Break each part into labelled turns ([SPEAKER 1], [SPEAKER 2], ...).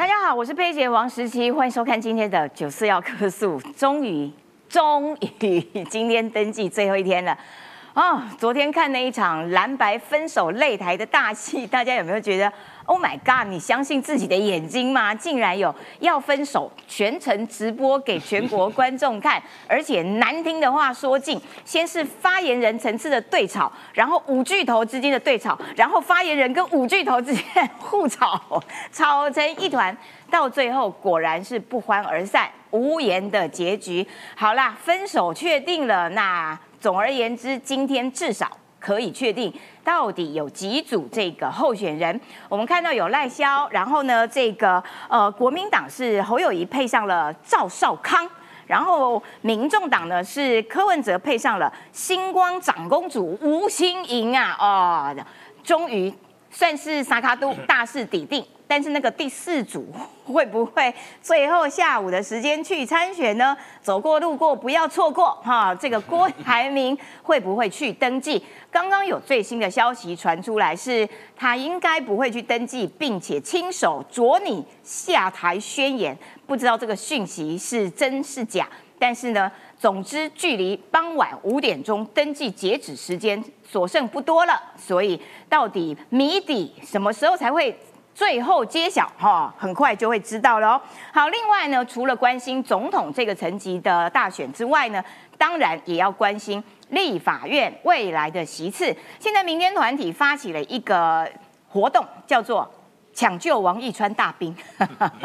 [SPEAKER 1] 大家好，我是佩姐王十七，欢迎收看今天的九四幺客诉。终于，终于，今天登记最后一天了。哦，昨天看了一场蓝白分手擂台的大戏，大家有没有觉得？Oh my god！你相信自己的眼睛吗？竟然有要分手，全程直播给全国观众看，而且难听的话说尽。先是发言人层次的对吵，然后五巨头之间的对吵，然后发言人跟五巨头之间 互吵，吵成一团，到最后果然是不欢而散，无言的结局。好啦，分手确定了，那。总而言之，今天至少可以确定到底有几组这个候选人。我们看到有赖萧，然后呢，这个呃国民党是侯友谊配上了赵少康，然后民众党呢是柯文哲配上了星光长公主吴欣盈啊，哦，终于算是萨卡都大势抵定。但是那个第四组 会不会最后下午的时间去参选呢？走过路过不要错过哈！这个郭台铭 会不会去登记？刚刚有最新的消息传出来，是他应该不会去登记，并且亲手着你下台宣言。不知道这个讯息是真是假。但是呢，总之距离傍晚五点钟登记截止时间所剩不多了，所以到底谜底什么时候才会？最后揭晓哈，很快就会知道了。好，另外呢，除了关心总统这个层级的大选之外呢，当然也要关心立法院未来的席次。现在民间团体发起了一个活动，叫做“抢救王义川大兵”，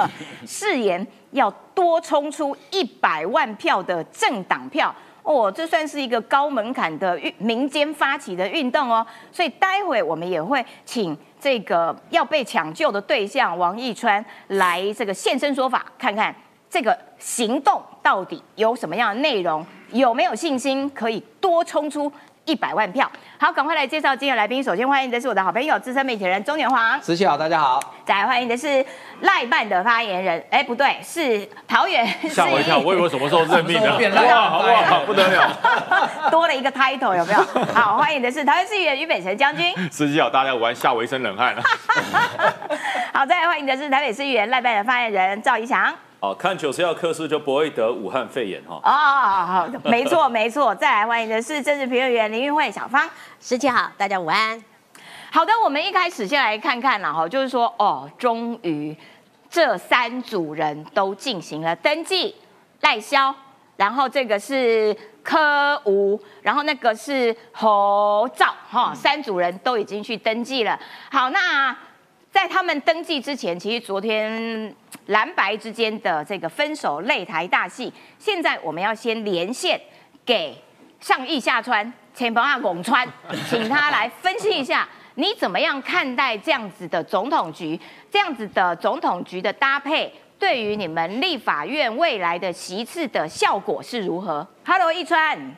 [SPEAKER 1] 誓言要多冲出一百万票的政党票。哦，这算是一个高门槛的民间发起的运动哦，所以待会我们也会请这个要被抢救的对象王一川来这个现身说法，看看这个行动到底有什么样的内容，有没有信心可以多冲出。一百万票，好，赶快来介绍今天来宾。首先欢迎的是我的好朋友资深媒体人钟年华，
[SPEAKER 2] 十七好，大家好。
[SPEAKER 1] 再来欢迎的是赖办的发言人，哎，不对，是桃园。
[SPEAKER 3] 吓我一跳，我以为什么时候任 命的？哇，好不好？不得了，
[SPEAKER 1] 多了一个 title，有没有？好，欢迎的是桃园市议员于北辰将军，
[SPEAKER 3] 十七好，大家午安，吓我一身冷汗了。
[SPEAKER 1] 好，再来欢迎的是台北市议员赖办的发言人赵怡翔。
[SPEAKER 4] 好看九十要克氏就不会得武汉肺炎哈。哦，
[SPEAKER 1] 好，没错 没错。再来欢迎的是政治评论员林玉慧小芳，
[SPEAKER 5] 十七号，大家午安。
[SPEAKER 1] 好的，我们一开始先来看看了哈，就是说哦，终于这三组人都进行了登记，赖萧，然后这个是柯吴，然后那个是侯兆哈，三组人都已经去登记了。好，那。在他们登记之前，其实昨天蓝白之间的这个分手擂台大戏，现在我们要先连线给上意下川前朋友巩川，请他来分析一下，你怎么样看待这样子的总统局，这样子的总统局的搭配，对于你们立法院未来的席次的效果是如何？Hello，一川。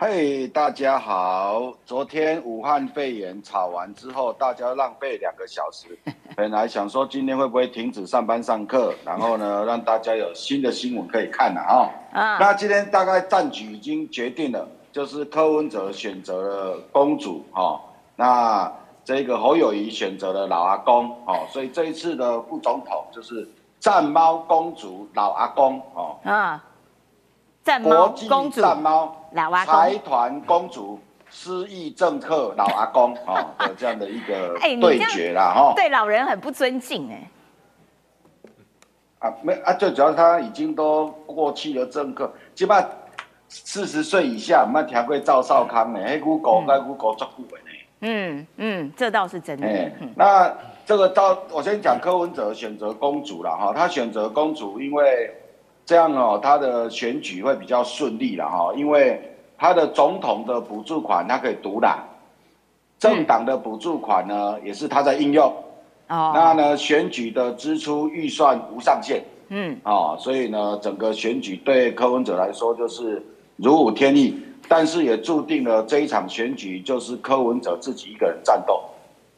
[SPEAKER 6] 嘿，大家好！昨天武汉肺炎吵完之后，大家浪费两个小时。本来想说今天会不会停止上班上课，然后呢，让大家有新的新闻可以看了啊。啊。那今天大概战局已经决定了，就是柯文哲选择了公主哦，那这个侯友谊选择了老阿公哦，所以这一次的副总统就是战猫公主老阿公哦。啊。
[SPEAKER 1] 战猫公主。
[SPEAKER 6] 战猫。财团公主失忆政客老阿公 啊的这样的一个对决啦哈，
[SPEAKER 1] 对老人很不尊敬哎。
[SPEAKER 6] 啊没啊，最主要他已经都过气的政客，起码四十岁以下，我们听过赵少康呢。
[SPEAKER 1] 嗯嗯，这倒是真的。
[SPEAKER 6] 那这个到我先讲柯文哲选择公主了哈，他选择公主，因为。这样哦，他的选举会比较顺利了哈，因为他的总统的补助款他可以独揽，政党的补助款呢也是他在应用，哦，那呢选举的支出预算无上限，嗯，哦，所以呢整个选举对柯文哲来说就是如虎添翼，但是也注定了这一场选举就是柯文哲自己一个人战斗，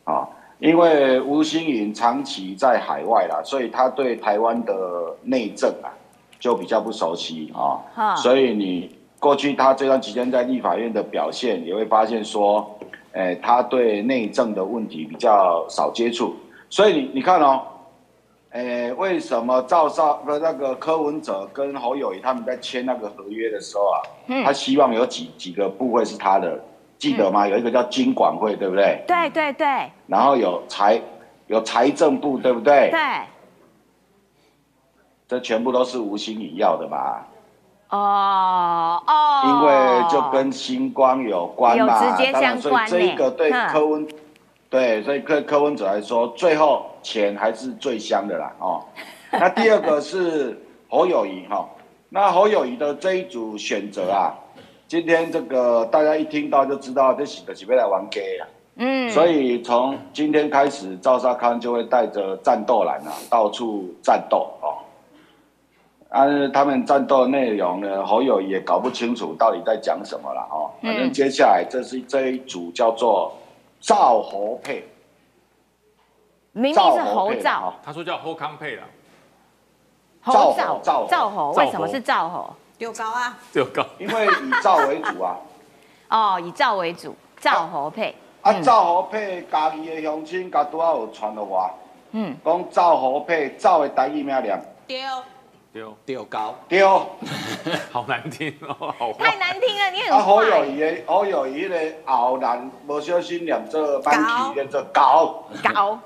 [SPEAKER 6] 啊，因为吴新颖长期在海外啦，所以他对台湾的内政啊。就比较不熟悉啊，所以你过去他这段期间在立法院的表现，你会发现说，诶，他对内政的问题比较少接触。所以你你看哦，诶，为什么赵少不那个柯文哲跟侯友谊他们在签那个合约的时候啊，他希望有几几个部会是他的，记得吗？有一个叫经管会，对不对？
[SPEAKER 1] 对对对。
[SPEAKER 6] 然后有财有财政部，对不对？
[SPEAKER 1] 对。
[SPEAKER 6] 这全部都是吴欣颖要的嘛？
[SPEAKER 1] 哦哦，
[SPEAKER 6] 因为就跟星光有关嘛，
[SPEAKER 1] 有直接相关
[SPEAKER 6] 所以这一个对柯文，对，所以柯柯文哲来说，最后钱还是最香的啦哦。那第二个是侯友谊哈，那侯友谊的这一组选择啊，今天这个大家一听到就知道这是的是要来玩 gay 啊，嗯，所以从今天开始，赵少康就会带着战斗蓝啊，到处战斗哦。啊，他们战斗内容呢，侯友也搞不清楚到底在讲什么了哦。反正接下来这是这一组叫做赵侯配，
[SPEAKER 1] 明明是侯赵，
[SPEAKER 3] 他说叫侯康配了。
[SPEAKER 1] 侯赵赵赵侯为什么是赵侯？
[SPEAKER 5] 丢高啊，
[SPEAKER 3] 丢高，
[SPEAKER 6] 因为以赵为主啊。
[SPEAKER 1] 哦，以赵为主，赵侯配。
[SPEAKER 6] 啊，赵侯配家己的乡亲，甲拄好有传的话，嗯，讲赵侯配，赵的台语名念
[SPEAKER 5] 丢。
[SPEAKER 3] 丢
[SPEAKER 2] 丢高
[SPEAKER 6] 丢，
[SPEAKER 3] 好难听哦，好
[SPEAKER 1] 太难听了，你很坏。
[SPEAKER 6] 好友谊的好友谊的后难，无小心念做班旗，念做高
[SPEAKER 1] 高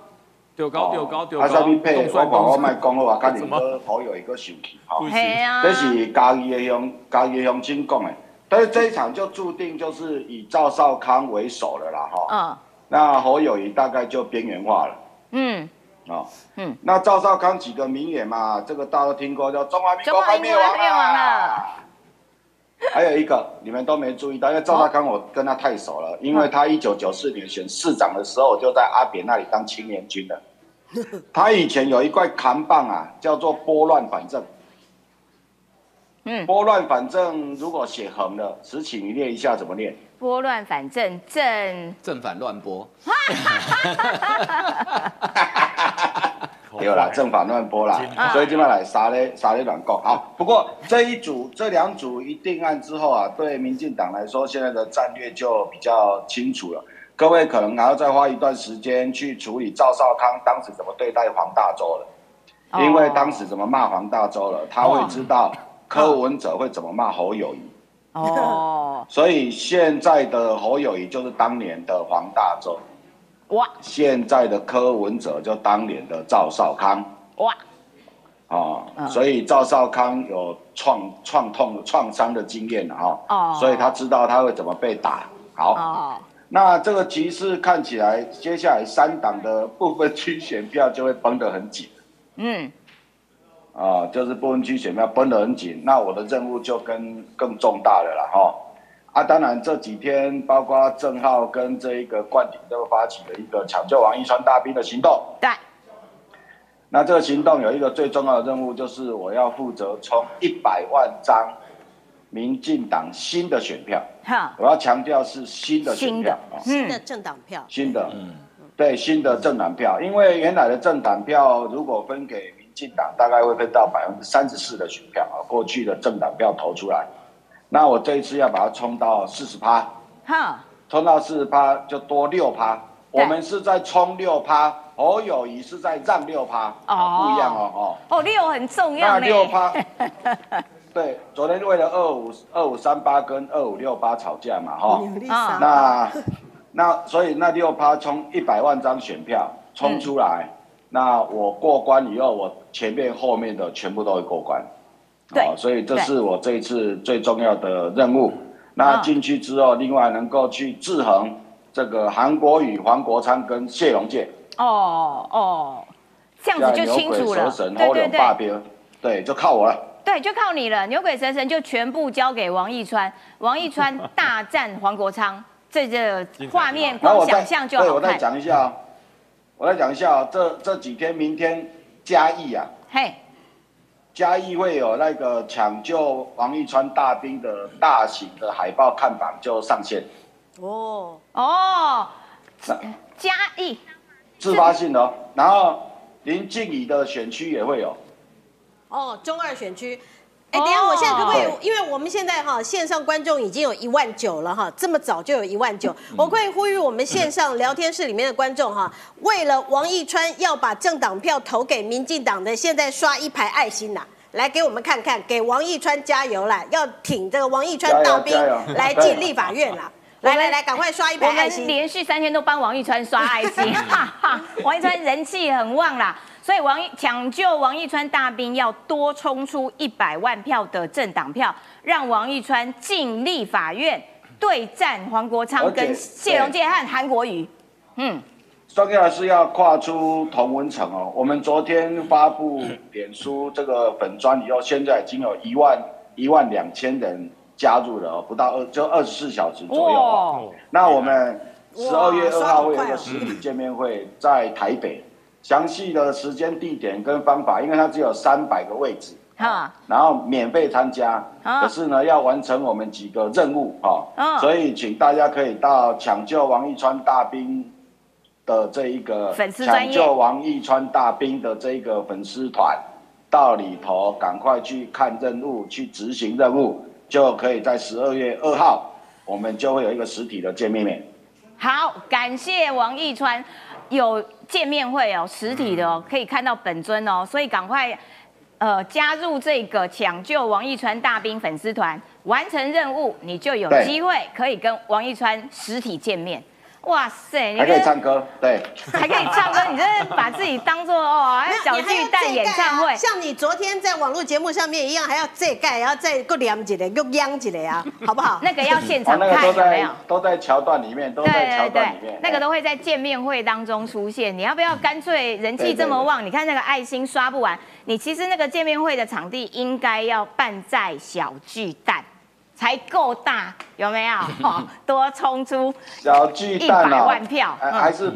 [SPEAKER 3] 丢高丢高丢高。
[SPEAKER 6] 啊，啥物配？我讲我卖讲了，我看你个好友一个生气，
[SPEAKER 1] 好。系啊。
[SPEAKER 6] 这是嘉义的乡嘉义乡亲讲的，但是这一场就注定就是以赵少康为首了啦，哈。嗯。那侯友谊大概就边缘化了。嗯。哦，嗯，那赵少康几个名言嘛，这个大家都听过，叫中华民国快灭亡了。还有一个你们都没注意到，因为赵少康我跟他太熟了，因为他一九九四年选市长的时候，就在阿扁那里当青年军的。他以前有一块扛棒啊，叫做拨乱反正。嗯，拨乱反正如果写横的，实请你念一下怎么念？
[SPEAKER 1] 拨乱反正正
[SPEAKER 2] 正反乱拨。
[SPEAKER 6] 有啦，正反乱拨啦，所以今麦来杀咧杀咧乱讲。好，不过这一组这两组一定案之后啊，对民进党来说，现在的战略就比较清楚了。各位可能还要再花一段时间去处理赵少康当时怎么对待黄大洲了，因为当时怎么骂黄大洲了，他会知道柯文哲会怎么骂侯友谊。哦，所以现在的侯友谊就是当年的黄大洲。哇！现在的柯文哲就当年的赵少康。哇！啊，所以赵少康有创创痛创伤的经验了哈。哦。所以他知道他会怎么被打。好。哦。那这个局势看起来，接下来三党的部分区选票就会绷得很紧。嗯。啊，就是部分区选票绷得很紧，那我的任务就跟更重大了了哈。啊，当然这几天，包括郑浩跟这一个冠廷都发起了一个抢救王一川大兵的行动。
[SPEAKER 1] 对。
[SPEAKER 6] 那这个行动有一个最重要的任务，就是我要负责冲一百万张民进党新的选票。哈。我要强调是新的选票
[SPEAKER 5] 啊，新的政党票。
[SPEAKER 6] 新的，嗯，对，新的政党票，因为原来的政党票如果分给民进党，大概会分到百分之三十四的选票啊，过去的政党票投出来。那我这一次要把它冲到四十趴，哈，冲到四十趴就多六趴。我们是在冲六趴，侯友谊是在让六趴，哦，不一样哦，
[SPEAKER 1] 哦，哦，六很重要
[SPEAKER 6] 那六趴，对，昨天为了二五二五三八跟二五六八吵架嘛，哈，那那所以那六趴冲一百万张选票冲出来，那我过关以后，我前面后面的全部都会过关。
[SPEAKER 1] 对，
[SPEAKER 6] 所以这是我这一次最重要的任务。那进去之后，另外能够去制衡这个韩国语、黄国昌跟谢龙介。哦
[SPEAKER 1] 哦，这样子就清楚了。对对
[SPEAKER 6] 对，对，就靠我了。
[SPEAKER 1] 对，就靠你了。牛鬼蛇神就全部交给王一川，王一川大战黄国昌，这个画面光想象就好看。
[SPEAKER 6] 我再讲一下，我来讲一下啊，这这几天，明天嘉义啊，嘿。嘉义会有那个抢救王一川大兵的大型的海报看板就上线。哦哦，
[SPEAKER 1] 嘉义
[SPEAKER 6] 自发性的，然后林静怡的选区也会有。
[SPEAKER 5] 哦，中二选区，哎，等下，我现在可不可以？因为我们现在哈线上观众已经有一万九了哈，这么早就有一万九，我可以呼吁我们线上聊天室里面的观众哈，为了王义川要把政党票投给民进党的，现在刷一排爱心呐，来给我们看看，给王义川加油啦，要挺这个王义川大兵来 进立法院啦。来来来，赶快刷一排爱心！
[SPEAKER 1] 连续三天都帮王义川刷爱心，哈哈，王义川人气很旺啦。所以王抢救王义川大兵要多冲出一百万票的政党票，让王义川进立法院对战黄国昌跟谢龙介和韩国瑜。
[SPEAKER 6] 嗯，重要是要跨出同温层哦。我们昨天发布脸书这个粉砖以后，现在已经有一万一万两千人加入了，不到二就二十四小时左右。那我们十二月二号会有个实体见面会，在台北。详细的时间、地点跟方法，因为它只有三百个位置，哈，然后免费参加，可是呢要完成我们几个任务，哈，所以请大家可以到抢救王一川大兵的这一个粉丝抢救王一川大兵的这一个粉丝团，到里头赶快去看任务，去执行任务，就可以在十二月二号，我们就会有一个实体的见面面。
[SPEAKER 1] 好，感谢王一川。有见面会哦，实体的哦，可以看到本尊哦，所以赶快呃加入这个抢救王一川大兵粉丝团，完成任务，你就有机会可以跟王一川实体见面。哇塞，你
[SPEAKER 6] 还可以唱歌，对，
[SPEAKER 1] 还可以唱歌，你真是把自己当做哦，小巨蛋演唱会，
[SPEAKER 5] 像你昨天在网络节目上面一样，还要再盖，然后再够凉几嘞，又央几嘞啊，好不 好？
[SPEAKER 1] 那个要现场看，有没有？
[SPEAKER 6] 都在桥段里面，都在桥段里面，
[SPEAKER 1] 那个都会在见面会当中出现。你要不要干脆人气这么旺？你看那个爱心刷不完，你其实那个见面会的场地应该要办在小巨蛋。才够大，有没有？多冲出
[SPEAKER 6] 小巨蛋
[SPEAKER 1] 一百万票，
[SPEAKER 6] 还是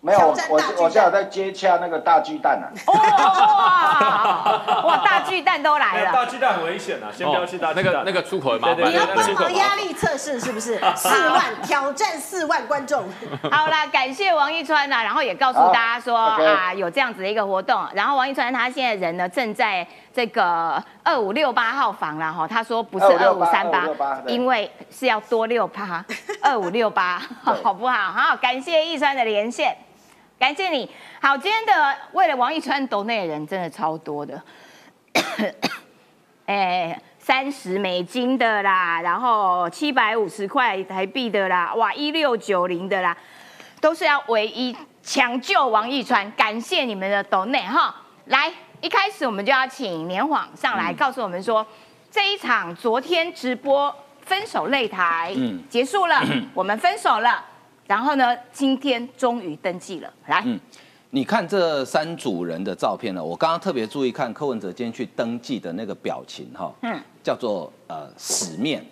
[SPEAKER 6] 没有？我我我现在在接洽那个大巨蛋呢。
[SPEAKER 1] 哇哇，大巨蛋都来了！
[SPEAKER 4] 大巨蛋很危险啊，先不要去大
[SPEAKER 3] 那个那个出口麻烦。
[SPEAKER 5] 你要帮忙压力测试是不是？四万挑战四万观众。
[SPEAKER 1] 好啦，感谢王一川呐，然后也告诉大家说啊，有这样子的一个活动。然后王一川他现在人呢正在。这个二五六八号房了哈，他说不是二五三八，因为是要多六趴，二五六八，好不好？好，感谢易川的连线，感谢你。好，今天的为了王一川抖内人真的超多的，哎，三十美金的啦，然后七百五十块台币的啦，哇，一六九零的啦，都是要唯一抢救王一川，感谢你们的抖内哈，来。一开始我们就要请年晃上来告诉我们说，这一场昨天直播分手擂台结束了，我们分手了，然后呢，今天终于登记了。来，
[SPEAKER 2] 你看这三组人的照片呢，我刚刚特别注意看柯文哲今天去登记的那个表情哈，嗯，叫做呃死面。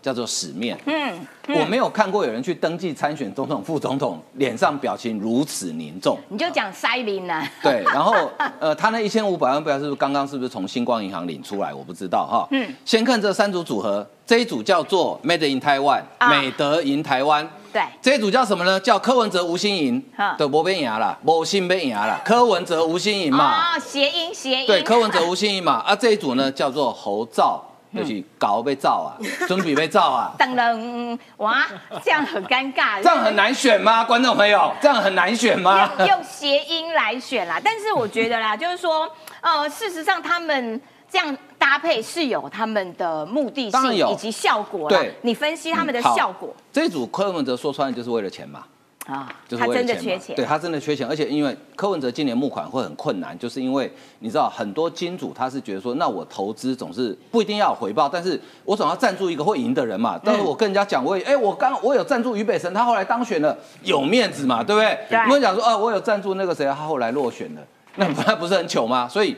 [SPEAKER 2] 叫做死面。嗯，我没有看过有人去登记参选总统、副总统，脸上表情如此凝重。
[SPEAKER 1] 你就讲塞林呢？
[SPEAKER 2] 对，然后呃，他那一千五百万票是不是刚刚是不是从星光银行领出来？我不知道哈。嗯，先看这三组组合，这一组叫做 Made in Taiwan，美德赢台湾。
[SPEAKER 1] 对，
[SPEAKER 2] 这一组叫什么呢？叫柯文哲吴新颖。对，无变牙了，无新变牙了，柯文哲吴新颖嘛。
[SPEAKER 1] 哦，谐音谐音。
[SPEAKER 2] 对，柯文哲吴新颖嘛。啊，这一组呢叫做侯兆。就是搞被造啊，准备被造啊。
[SPEAKER 1] 等等哇，这样很尴尬。
[SPEAKER 2] 这样很难选吗，观众朋友？这样很难选吗？
[SPEAKER 1] 用谐音来选啦，但是我觉得啦，就是说，呃，事实上他们这样搭配是有他们的目的性以及效果。
[SPEAKER 2] 对，
[SPEAKER 1] 你分析他们的效果。
[SPEAKER 2] 这组柯文哲说穿了就是为了钱嘛。
[SPEAKER 1] 啊，就是他真的缺钱，
[SPEAKER 2] 对他真的缺钱，而且因为柯文哲今年募款会很困难，就是因为你知道很多金主他是觉得说，那我投资总是不一定要有回报，但是我总要赞助一个会赢的人嘛。但是我跟人家讲，我哎，我刚我有赞助于北辰，他后来当选了，有面子嘛，对不对？
[SPEAKER 1] 对。
[SPEAKER 2] 如果讲说，啊，我有赞助那个谁，他后来落选了，那不不是很糗吗？所以。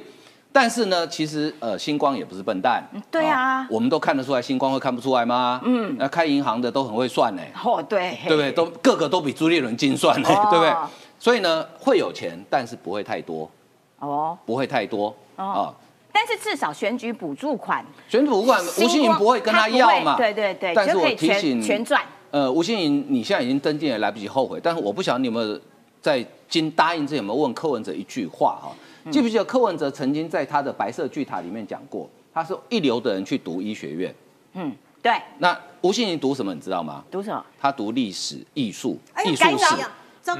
[SPEAKER 2] 但是呢，其实呃，星光也不是笨蛋。
[SPEAKER 1] 对啊，
[SPEAKER 2] 我们都看得出来，星光会看不出来吗？嗯，那开银行的都很会算呢。
[SPEAKER 1] 哦，对，
[SPEAKER 2] 对不对？都个个都比朱立伦精算呢，对不对？所以呢，会有钱，但是不会太多。哦，不会太多哦。
[SPEAKER 1] 但是至少选举补助款，
[SPEAKER 2] 选举补助款，吴欣颖不会跟他要嘛？
[SPEAKER 1] 对对对，
[SPEAKER 2] 但是我提醒
[SPEAKER 1] 全赚。
[SPEAKER 2] 呃，吴欣颖，你现在已经登记也来不及后悔。但是我不晓得你有没有在经答应之前有没有问柯文哲一句话哈？记不记得柯文哲曾经在他的白色巨塔里面讲过，他说一流的人去读医学院。
[SPEAKER 1] 嗯，对。
[SPEAKER 2] 那吴欣盈读什么？你知道吗？
[SPEAKER 1] 读什么？
[SPEAKER 2] 他读历史、艺术、艺术史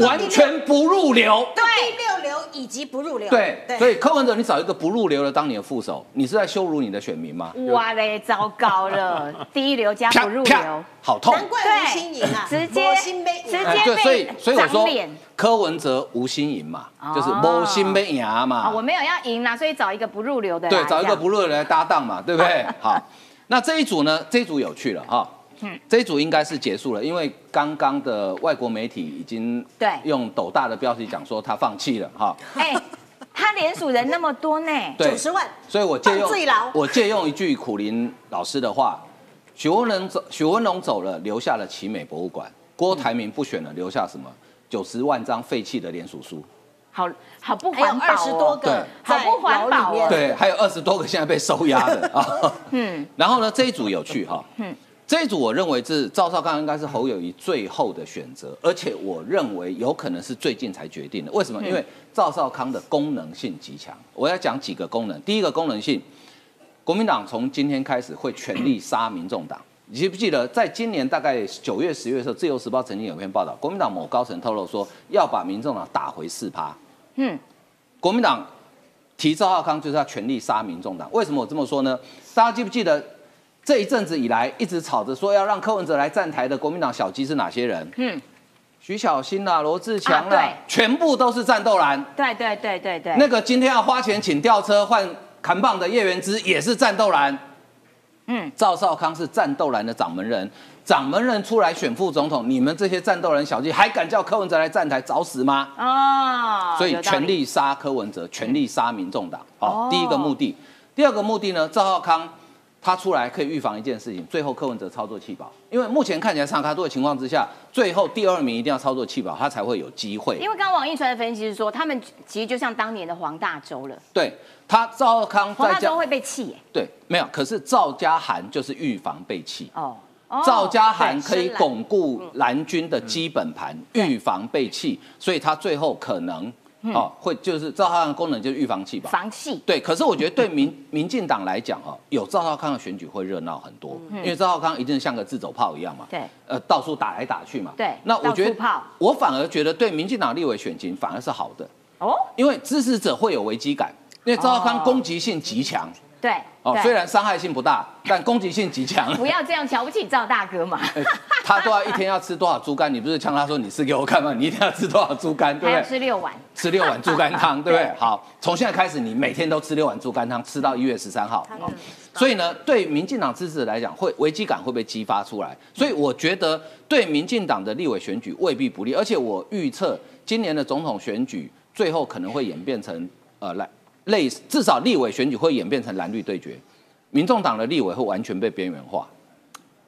[SPEAKER 2] 完全不入流。
[SPEAKER 5] 对第六流以及不入流。
[SPEAKER 2] 对，所以柯文哲，你找一个不入流的当你的副手，你是在羞辱你的选民吗？
[SPEAKER 1] 哇嘞，糟糕了，第一流加不入流，
[SPEAKER 2] 好痛。
[SPEAKER 5] 难怪吴欣盈啊，
[SPEAKER 1] 直接
[SPEAKER 5] 没心没
[SPEAKER 1] 直接
[SPEAKER 2] 所以
[SPEAKER 1] 被
[SPEAKER 2] 所以我说
[SPEAKER 1] 长脸。
[SPEAKER 2] 柯文哲吴欣盈嘛，
[SPEAKER 1] 哦
[SPEAKER 2] 就是摸心被牙嘛。
[SPEAKER 1] 啊，我没有要赢啦，所以找一个不入流的来
[SPEAKER 2] 对，找一个不入的人来搭档嘛，对不对？好，那这一组呢？这一组有趣了哈。嗯，这一组应该是结束了，因为刚刚的外国媒体已经
[SPEAKER 1] 对
[SPEAKER 2] 用斗大的标题讲说他放弃了哈。
[SPEAKER 1] 哎，他连署人那么多呢，
[SPEAKER 5] 九十万，
[SPEAKER 2] 所以我借用我借用一句苦林老师的话：许文龙走，许文龙走了，留下了奇美博物馆；郭台铭不选了，留下什么？九十万张废弃的联署书。
[SPEAKER 1] 好好不环保
[SPEAKER 5] 二十多
[SPEAKER 1] 哦，
[SPEAKER 2] 对
[SPEAKER 5] 个
[SPEAKER 1] 好不环保哦
[SPEAKER 2] 对，还有二十多个现在被收押的啊。
[SPEAKER 1] 嗯
[SPEAKER 2] 然后呢，这一组有趣哈。嗯。这一组我认为是赵少康应该是侯友谊最后的选择，而且我认为有可能是最近才决定的。为什么？因为赵少康的功能性极强。我要讲几个功能。第一个功能性，国民党从今天开始会全力杀民众党。你记不记得，在今年大概九月、十月的时候，《自由时报》曾经有篇报道，国民党某高层透露说要把民众党打回四趴。
[SPEAKER 1] 嗯，
[SPEAKER 2] 国民党提赵少康就是要全力杀民众党。为什么我这么说呢？大家记不记得这一阵子以来一直吵着说要让柯文哲来站台的国民党小鸡是哪些人？
[SPEAKER 1] 嗯，
[SPEAKER 2] 徐小新啦、罗志强啦、
[SPEAKER 1] 啊对
[SPEAKER 2] 全部都是战斗蓝。
[SPEAKER 1] 对对对对对，
[SPEAKER 2] 那个今天要花钱请吊车换砍棒的叶元之也是战斗蓝。
[SPEAKER 1] 嗯，
[SPEAKER 2] 赵少康是战斗蓝的掌门人，掌门人出来选副总统，你们这些战斗蓝小鸡还敢叫柯文哲来站台，找死吗？
[SPEAKER 1] 哦，
[SPEAKER 2] 所以全力杀柯文哲，全力杀民众党。好、
[SPEAKER 1] 哦
[SPEAKER 2] 第一个目的。第二个目的呢，赵少康他出来可以预防一件事情，最后柯文哲操作弃保，因为目前看起来上卡多的情况之下，最后第二名一定要操作弃保，他才会有机会。
[SPEAKER 1] 因为刚刚王一川的分析是说，他们其实就像当年的黄大洲了，
[SPEAKER 2] 对他赵康在家
[SPEAKER 1] 黄大洲会被弃耶，
[SPEAKER 2] 对没有，可是赵家涵就是预防被弃。
[SPEAKER 1] 哦，哦
[SPEAKER 2] 赵家涵可以巩固蓝军的基本盘，预防被弃，所以他最后可能哦会就是赵少康的功能就是预防器吧。
[SPEAKER 1] 防器，
[SPEAKER 2] 对，可是我觉得对民 民进党来讲哦，有赵少康的选举会热闹很多，因为赵少康一定像个自走炮一样嘛，
[SPEAKER 1] 对，
[SPEAKER 2] 呃，到处打来打去嘛，
[SPEAKER 1] 对
[SPEAKER 2] 那我觉得我反而觉得对民进党立委选情反而是好的，
[SPEAKER 1] 哦，
[SPEAKER 2] 因为支持者会有危机感，因为赵少康
[SPEAKER 1] 哦。
[SPEAKER 2] 攻击性极强。
[SPEAKER 1] 对，
[SPEAKER 2] 哦，虽然伤害性不大，但攻击性极强。
[SPEAKER 1] 不要这样瞧不起赵大哥嘛，
[SPEAKER 2] 哎 他都要一天要吃多少猪肝？你不是呛他说你吃给我看吗？你一天要吃多少猪肝，对
[SPEAKER 1] 还要
[SPEAKER 2] 不对？
[SPEAKER 1] 吃六碗，
[SPEAKER 2] 吃六碗猪肝汤，对不对？好，从现在开始，你每天都吃六碗猪肝汤，吃到一月十三号。哦所以呢，对民进党支持者来讲，会危机感会被激发出来。所以我觉得对民进党的立委选举未必不利，而且我预测今年的总统选举最后可能会演变成呃来类似，至少立委选举会演变成蓝绿对决，民众党的立委会完全被边缘化。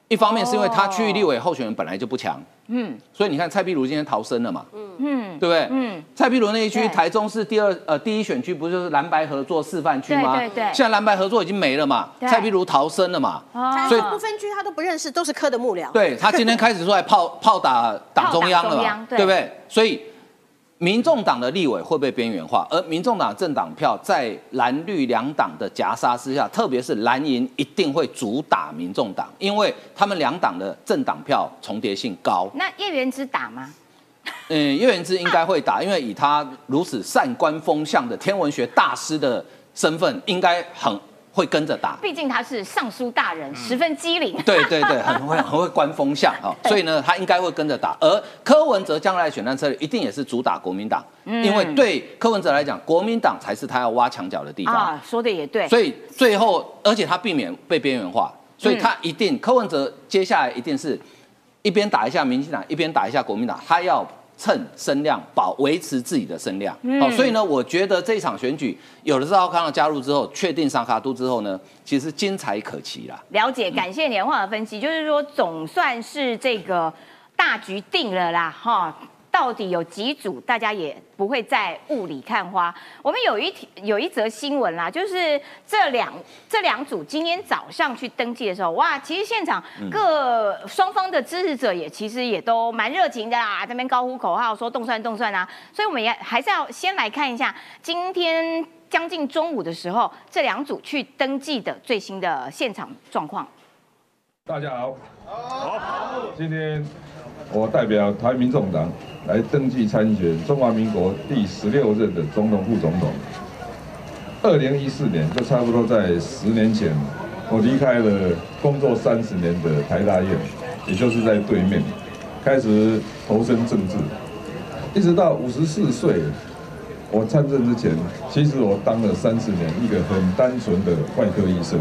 [SPEAKER 2] 一方面是因为他区域立委候选人本来就不强，
[SPEAKER 1] 嗯
[SPEAKER 2] 所以你看蔡壁如今天逃生了嘛，
[SPEAKER 1] 嗯嗯
[SPEAKER 2] 对不对？
[SPEAKER 1] 嗯，
[SPEAKER 2] 蔡壁如那一区，台中市第二呃第一选区不就是蓝白合作示范区吗？
[SPEAKER 1] 对对对
[SPEAKER 2] 现在蓝白合作已经没了嘛，蔡壁如逃生了嘛，
[SPEAKER 1] 哦
[SPEAKER 2] 所以
[SPEAKER 5] 不分区他都不认识，都是科的幕僚。
[SPEAKER 2] 对他今天开始出来炮炮打党中央了
[SPEAKER 1] 对
[SPEAKER 2] 不对？所以民众党的立委会被边缘化，而民众党政党票在蓝绿两党的夹杀之下，特别是蓝营一定会主打民众党，因为他们两党的政党票重叠性高。
[SPEAKER 1] 那叶元之打吗？
[SPEAKER 2] 嗯，叶元之应该会打，因为以他如此善观风向的天文学大师的身份，应该很会跟着打。
[SPEAKER 1] 毕竟他是尚书大人，十分机灵。
[SPEAKER 2] 对对对，很会很会观风向啊、所以呢，他应该会跟着打。而柯文哲将来的选战策略一定也是主打国民党，因为对柯文哲来讲，国民党才是他要挖墙角的地方。
[SPEAKER 1] 啊，说的也对。
[SPEAKER 2] 所以最后，而且他避免被边缘化，所以他一定、柯文哲接下来一定是一边打一下民进党，一边打一下国民党，他要蹭声量，保维持自己的声量。好、所以呢，我觉得这一场选举有了赵少康的加入之后，确定上卡都之后呢，其实精彩可期啦。
[SPEAKER 1] 了解，感谢年化的分析，就是说总算是这个大局定了啦，哈。到底有几组，大家也不会再雾里看花。我们有一题有一则新闻啦，就是这两这两组今天早上去登记的时候，哇，其实现场各双方的支持者也其实也都蛮热情的啦，在那边高呼口号说动算动算啊。所以我们也还是要先来看一下今天。将近中午的时候，这两组去登记的最新的现场状况。
[SPEAKER 7] 大家好，好，今天我代表台民众党来登记参选中华民国第十六任的总统、副总统。二零一四年，就差不多在十年前，我离开了工作三十年的台大院，也就是在对面，开始投身政治，一直到五十四岁。我参政之前，其实我当了三十年一个很单纯的外科医生。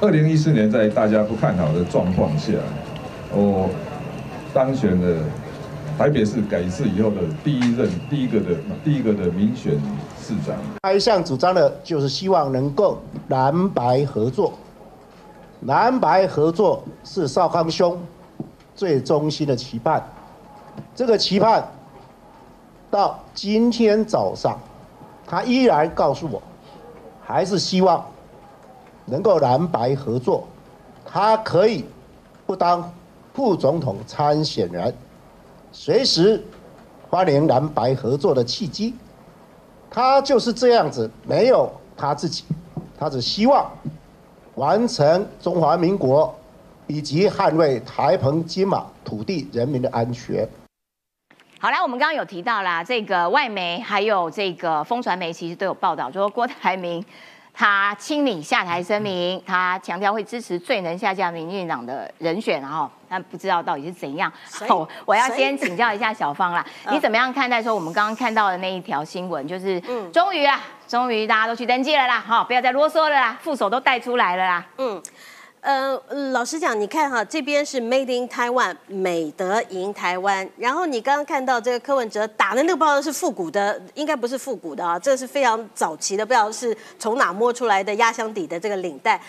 [SPEAKER 7] 二零一四年，在大家不看好的状况下，我当选了台北市改制以后的第一任、第一个的、第一个的民选市长。
[SPEAKER 8] 他一向主张的就是希望能够蓝白合作，蓝白合作是少康兄最衷心的期盼。这个期盼。到今天早上，他依然告诉我，还是希望能够蓝白合作，他可以不当副总统参选人，随时欢迎蓝白合作的契机。他就是这样子，没有他自己，他只希望完成中华民国以及捍卫台澎金马土地人民的安全。
[SPEAKER 1] 好啦，我们刚刚有提到啦，这个外媒还有这个风传媒其实都有报道，说郭台铭他清理下台声明，他强调会支持最能下架民进党的人选，然后但不知道到底是怎样。好，我要先请教一下小芳啦，你怎么样看待说我们刚刚看到的那一条新闻，就是终于啊，终于大家都去登记了啦，好，不要再啰嗦了啦，副手都带出来了啦，嗯。
[SPEAKER 5] 呃，老实讲，你看哈，这边是 Made in Taiwan，美德赢台湾。然后你刚刚看到这个柯文哲打的那个包是复古的，应该不是复古的啊，这是非常早期的，不知道是从哪摸出来的压箱底的这个领带，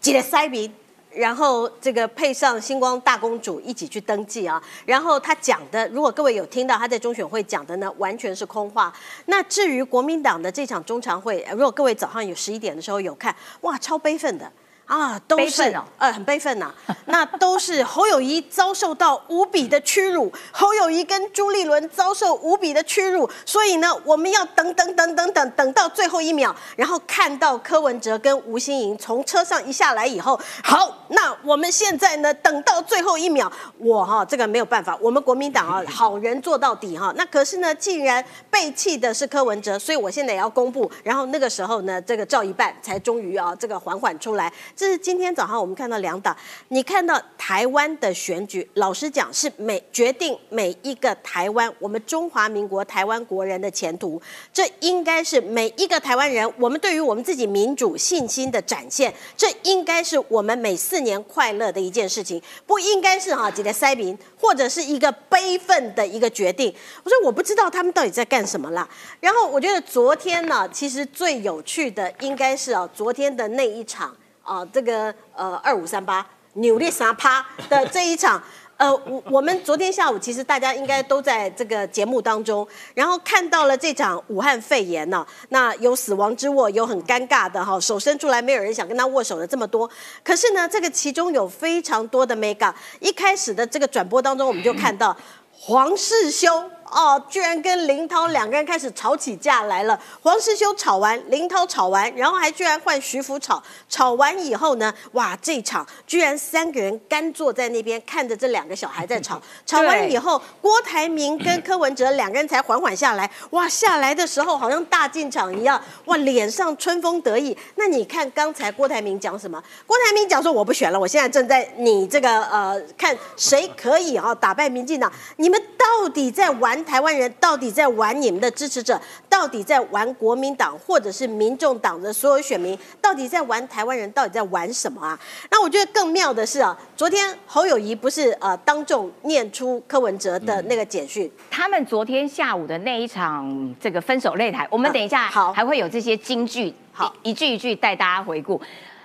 [SPEAKER 5] 系了塞鼻，然后这个配上星光大公主一起去登记啊。然后他讲的，如果各位有听到他在中选会讲的呢，完全是空话。那至于国民党的这场中常会，如果各位早上有十一点的时候有看，哇，超悲愤的。啊，都是呃很悲愤呐，那都是侯友谊遭受到无比的屈辱，侯友谊跟朱立伦遭受无比的屈辱，所以呢，我们要等等等等等等到最后一秒，然后看到柯文哲跟吴欣盈从车上一下来以后，好，那我们现在呢，等到最后一秒，我哈这个没有办法，我们国民党啊，好人做到底哈，那可是呢，既然背弃的是柯文哲，所以我现在也要公布，然后那个时候呢，这个照一半才终于啊，这个缓缓出来。这是今天早上我们看到两党，你看到台湾的选举，老实讲是每决定每一个台湾，我们中华民国台湾国人的前途，这应该是每一个台湾人，我们对于我们自己民主信心的展现，这应该是我们每四年快乐的一件事情，不应该是哈几个塞民或者是一个悲愤的一个决定。我说我不知道他们到底在干什么啦。然后我觉得昨天呢，其实最有趣的应该是啊，昨天的那一场。啊，这个呃二五三八扭力三趴的这一场，呃，我我们昨天下午其实大家应该都在这个节目当中，然后看到了这场武汉肺炎呢，那有死亡之握，有很尴尬的哈，手伸出来没有人想跟他握手的这么多，可是呢，这个其中有非常多的 mega，一开始的这个转播当中，我们就看到黄世修。哦，居然跟林涛两个人开始吵起架来了。黄世修吵完，林涛吵完，然后还居然换徐福吵。吵完以后呢，哇，这场居然三个人干坐在那边看着这两个小孩在吵。吵完以后，郭台铭跟柯文哲两个人才缓缓下来。哇，下来的时候好像大进场一样，哇，脸上春风得意。那你看刚才郭台铭讲什么？郭台铭讲说我不选了，我现在正在你这个呃看谁可以啊打败民进党。你们到底在玩？台湾人到底在玩你们的支持者？到底在玩国民党或者是民众党的所有选民？到底在玩台湾人？到底在玩什么啊？那我觉得更妙的是啊，昨天侯友谊不是呃当众念出柯文哲的那个简讯？他们昨天下午的那一场这个分手擂台，我们等一下好还会有这些金句，好一句一句带大家回顾。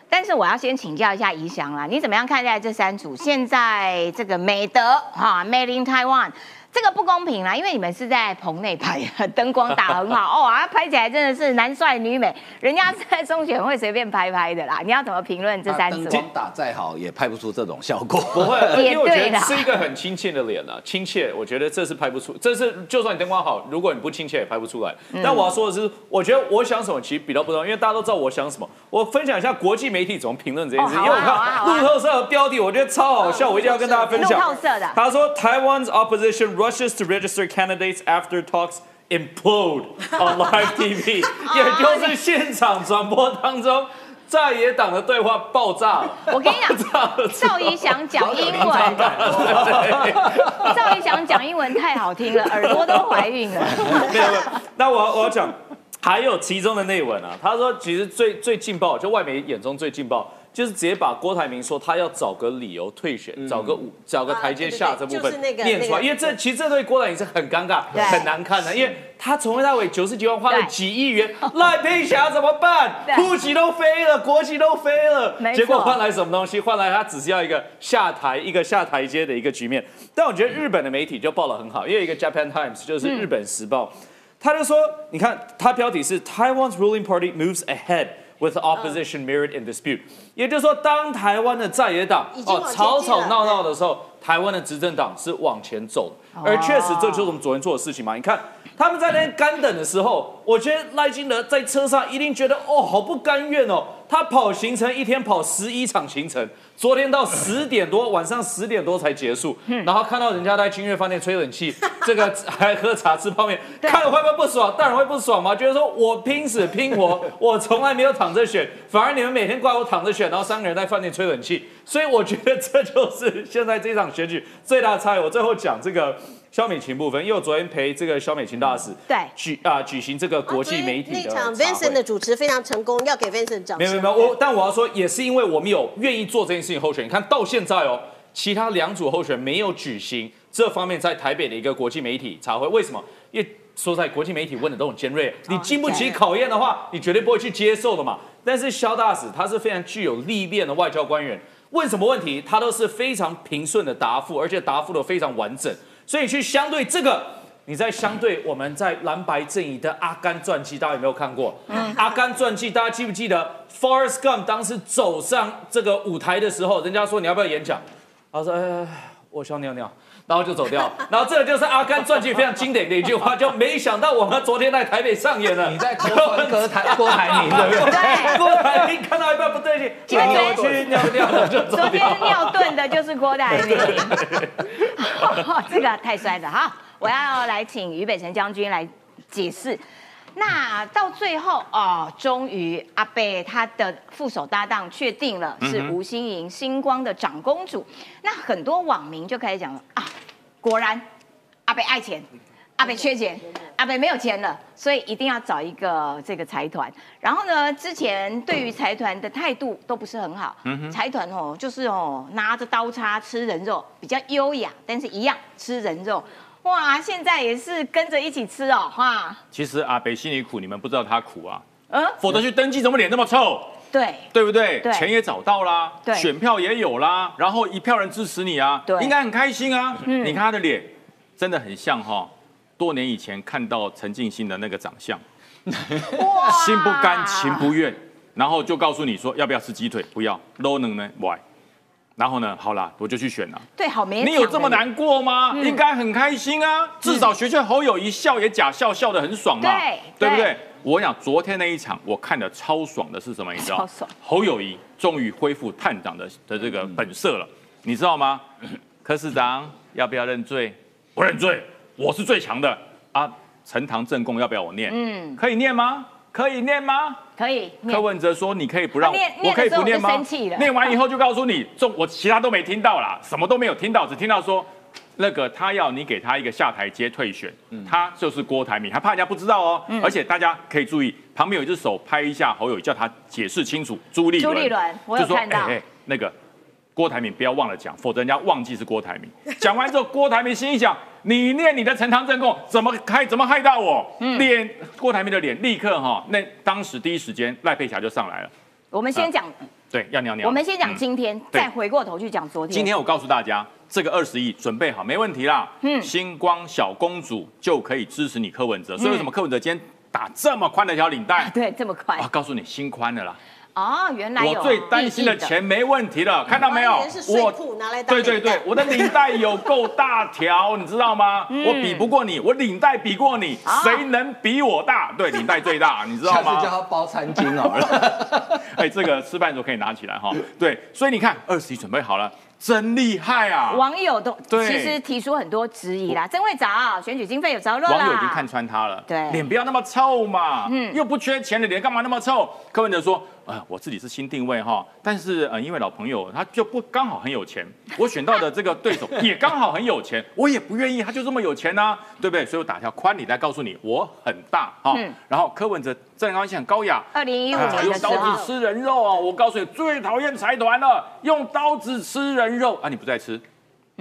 [SPEAKER 5] 但是我要先请教一下怡翔啦，你怎么样看待这三组？现在这个美德哈，Made in Taiwan。
[SPEAKER 1] 这个不公平啦，因为你们是在棚内拍，灯光打很好 哦，啊，拍起来真的是男帅女美，人家是在中选会随便拍拍的啦。你要怎么评论这三组？
[SPEAKER 2] 灯光打再好也拍不出这种效果。
[SPEAKER 4] 不会，因为我觉得是一个很亲切的脸啊，亲切，我觉得这是拍不出，这是就算你灯光好，如果你不亲切也拍不出来。但我要说的是，我觉得我想什么其实比较不重要，因为大家都知道我想什么。我分享一下国际媒体怎么评论这件事，因为我看路透社的标题，我觉得超好笑，我一定要跟大家分享。
[SPEAKER 1] 路透社的，
[SPEAKER 4] 他说：“Taiwan's opposition rushes to register。” candidates after talks implode on live TV，也 就是现场转播当中，在野党的对话爆炸。
[SPEAKER 1] 我跟你讲，赵怡翔讲英文，赵怡翔讲英文太好听了，耳朵都怀孕了。
[SPEAKER 4] 没有没有，那我我要讲，还有其中的内文啊。他说，其实最最劲爆，就外媒眼中最劲爆。就是直接把郭台铭说他要找个理由退选，找个五找个台阶下这部分念出来，因为这其实这对郭台铭是很尴尬、很难看的，因为他从头到尾九十几万花了几亿元，赖佩霞怎么办？户籍都飞了，国旗都飞了，结果换来什么东西？换来他只是要一个下台、一个下台阶的一个局面。但我觉得日本的媒体就报了很好，因为一个 Japan Times 就是日本时报，他就说，你看他标题是 Taiwan's ruling party moves ahead。With opposition mirrored in dispute，也就是说，当台湾的在野党哦吵吵闹闹的时候，台湾的执政党是往前走，而确实这就是我们昨天做的事情嘛。你看他们在那边干等的时候，我觉得赖金德在车上一定觉得哦好不甘愿哦，他跑行程一天跑十一场行程。昨天到十点多，晚上十点多才结束，然后看到人家在君悦饭店吹冷气，这个 还喝茶吃泡面，看了会不会不爽？当然会不爽嘛，觉得说我拼死拼活，我从来没有躺着选，反而你们每天怪我躺着选，然后三个人在饭店吹冷气，所以我觉得这就是现在这场选举最大的差异。我最后讲这个。肖美琴部分，因为我昨天陪这个肖美琴大使
[SPEAKER 1] 对
[SPEAKER 4] 举啊举行这个国际媒体
[SPEAKER 5] 的那场 Vincent 的主持非常成功，要给 Vincent 掌声。
[SPEAKER 4] 没有没有，我但我要说，也是因为我们有愿意做这件事情候选。你看到现在哦，其他两组候选没有举行这方面在台北的一个国际媒体茶会，为什么？因为说在国际媒体问的都很尖锐，你经不起考验的话，你绝对不会去接受的嘛。但是肖大使他是非常具有历练的外交官员，问什么问题他都是非常平顺的答复，而且答复的非常完整。所以去相对这个，你在相对我们在蓝白阵营的《阿甘传记》，大家有没有看过？《阿甘传记》，大家记不记得 Forrest Gump 当时走上这个舞台的时候，人家说你要不要演讲？他说：“哎，我想尿尿。”然后就走掉。然后这个就是《阿甘传记》非常经典的一句话，就没想到我们昨天在台北上演了。
[SPEAKER 2] 你在歌台郭台铭对不
[SPEAKER 1] 对？
[SPEAKER 4] 郭台铭看到一半不对劲，就去尿尿了，就走
[SPEAKER 1] 昨天尿遁的就是郭台铭。这个太帅了哈！我要来请于北辰将军来解释。那到最后哦，终于阿贝他的副手搭档确定了是吴心莹星光的长公主。那很多网民就开始讲了啊，果然阿贝爱钱，阿贝缺钱，阿贝没有钱了，所以一定要找一个这个财团。然后呢，之前对于财团的态度都不是很好，财团哦就是哦拿着刀叉吃人肉，比较优雅，但是一样吃人肉。哇，现在也是跟着一起吃哦，哈。
[SPEAKER 3] 其实阿北心里苦，你们不知道他苦啊。嗯。否则去登记，怎么脸那么臭？
[SPEAKER 1] 对。
[SPEAKER 3] 对不对？钱也找到啦，对。选票也有啦，然后一票人支持你啊，对。应该很开心啊。嗯。你看他的脸，真的很像哈，多年以前看到陈静心的那个长相。哇。心不甘情不愿，然后就告诉你说要不要吃鸡腿？不要。low 能呢？Why？然后呢？好了，我就去选了。
[SPEAKER 1] 对，好没。
[SPEAKER 3] 你有这么难过吗？应该很开心啊！至少学学侯友谊笑也假笑，笑得很爽嘛。对，对不对？我想昨天那一场，我看的超爽的是什么？你知道？侯友谊终于恢复探长的的这个本色了，你知道吗？柯市长要不要认罪？不认罪，我是最强的啊！陈堂正供要不要我念？嗯，可以念吗？可以念吗？
[SPEAKER 1] 可以。
[SPEAKER 3] 柯文哲说：“你可以不让
[SPEAKER 1] 我我
[SPEAKER 3] 可以不念吗？”
[SPEAKER 1] 念
[SPEAKER 3] 完以后就告诉你，中我其他都没听到啦，什么都没有听到，只听到说那个他要你给他一个下台阶退选，他就是郭台铭，他怕人家不知道哦。而且大家可以注意，旁边有一只手拍一下侯友叫他解释清楚。朱立
[SPEAKER 1] 朱立伦，我有看到。
[SPEAKER 3] 那个郭台铭不要忘了讲，否则人家忘记是郭台铭。讲完之后，郭台铭心想。你念你的陈堂正供怎么害怎么害到我？脸郭台铭的脸立刻哈，那当时第一时间赖佩霞就上来了。
[SPEAKER 1] 我们先讲
[SPEAKER 3] 对，要尿尿。
[SPEAKER 1] 我们先讲今天，再回过头去讲昨天。
[SPEAKER 3] 今天我告诉大家，这个二十亿准备好没问题啦。嗯，星光小公主就可以支持你柯文哲。所以为什么柯文哲今天打这么宽的一条领带？
[SPEAKER 1] 对，这么宽。
[SPEAKER 3] 啊，告诉你，心宽的啦。
[SPEAKER 1] 哦，原来
[SPEAKER 3] 我最担心的钱没问题了，看到没有？
[SPEAKER 5] 我
[SPEAKER 3] 对对对，我的领带有够大条，你知道吗？我比不过你，我领带比过你，谁能比我大？对，领带最大，你知道吗？
[SPEAKER 2] 叫他包餐巾哦。
[SPEAKER 3] 哎，这个吃饭的时候可以拿起来哈。对，所以你看，二十一准备好了。真厉害啊！
[SPEAKER 1] 网友都其实提出很多质疑啦，真会找选举经费有着落
[SPEAKER 3] 网友已经看穿他了，
[SPEAKER 1] 对，
[SPEAKER 3] 脸不要那么臭嘛，嗯，又不缺钱的脸干嘛那么臭？柯文哲说。啊，我自己是新定位哈，但是呃，因为老朋友他就不刚好很有钱，我选到的这个对手也刚好很有钱，我也不愿意他就这么有钱呢，对不对？所以我打条宽你来告诉你，我很大哈。然后柯文哲这人关系很高雅，
[SPEAKER 1] 二零一五年
[SPEAKER 3] 用刀子吃人肉啊！我告诉你，最讨厌财团了，用刀子吃人肉啊！你不再吃。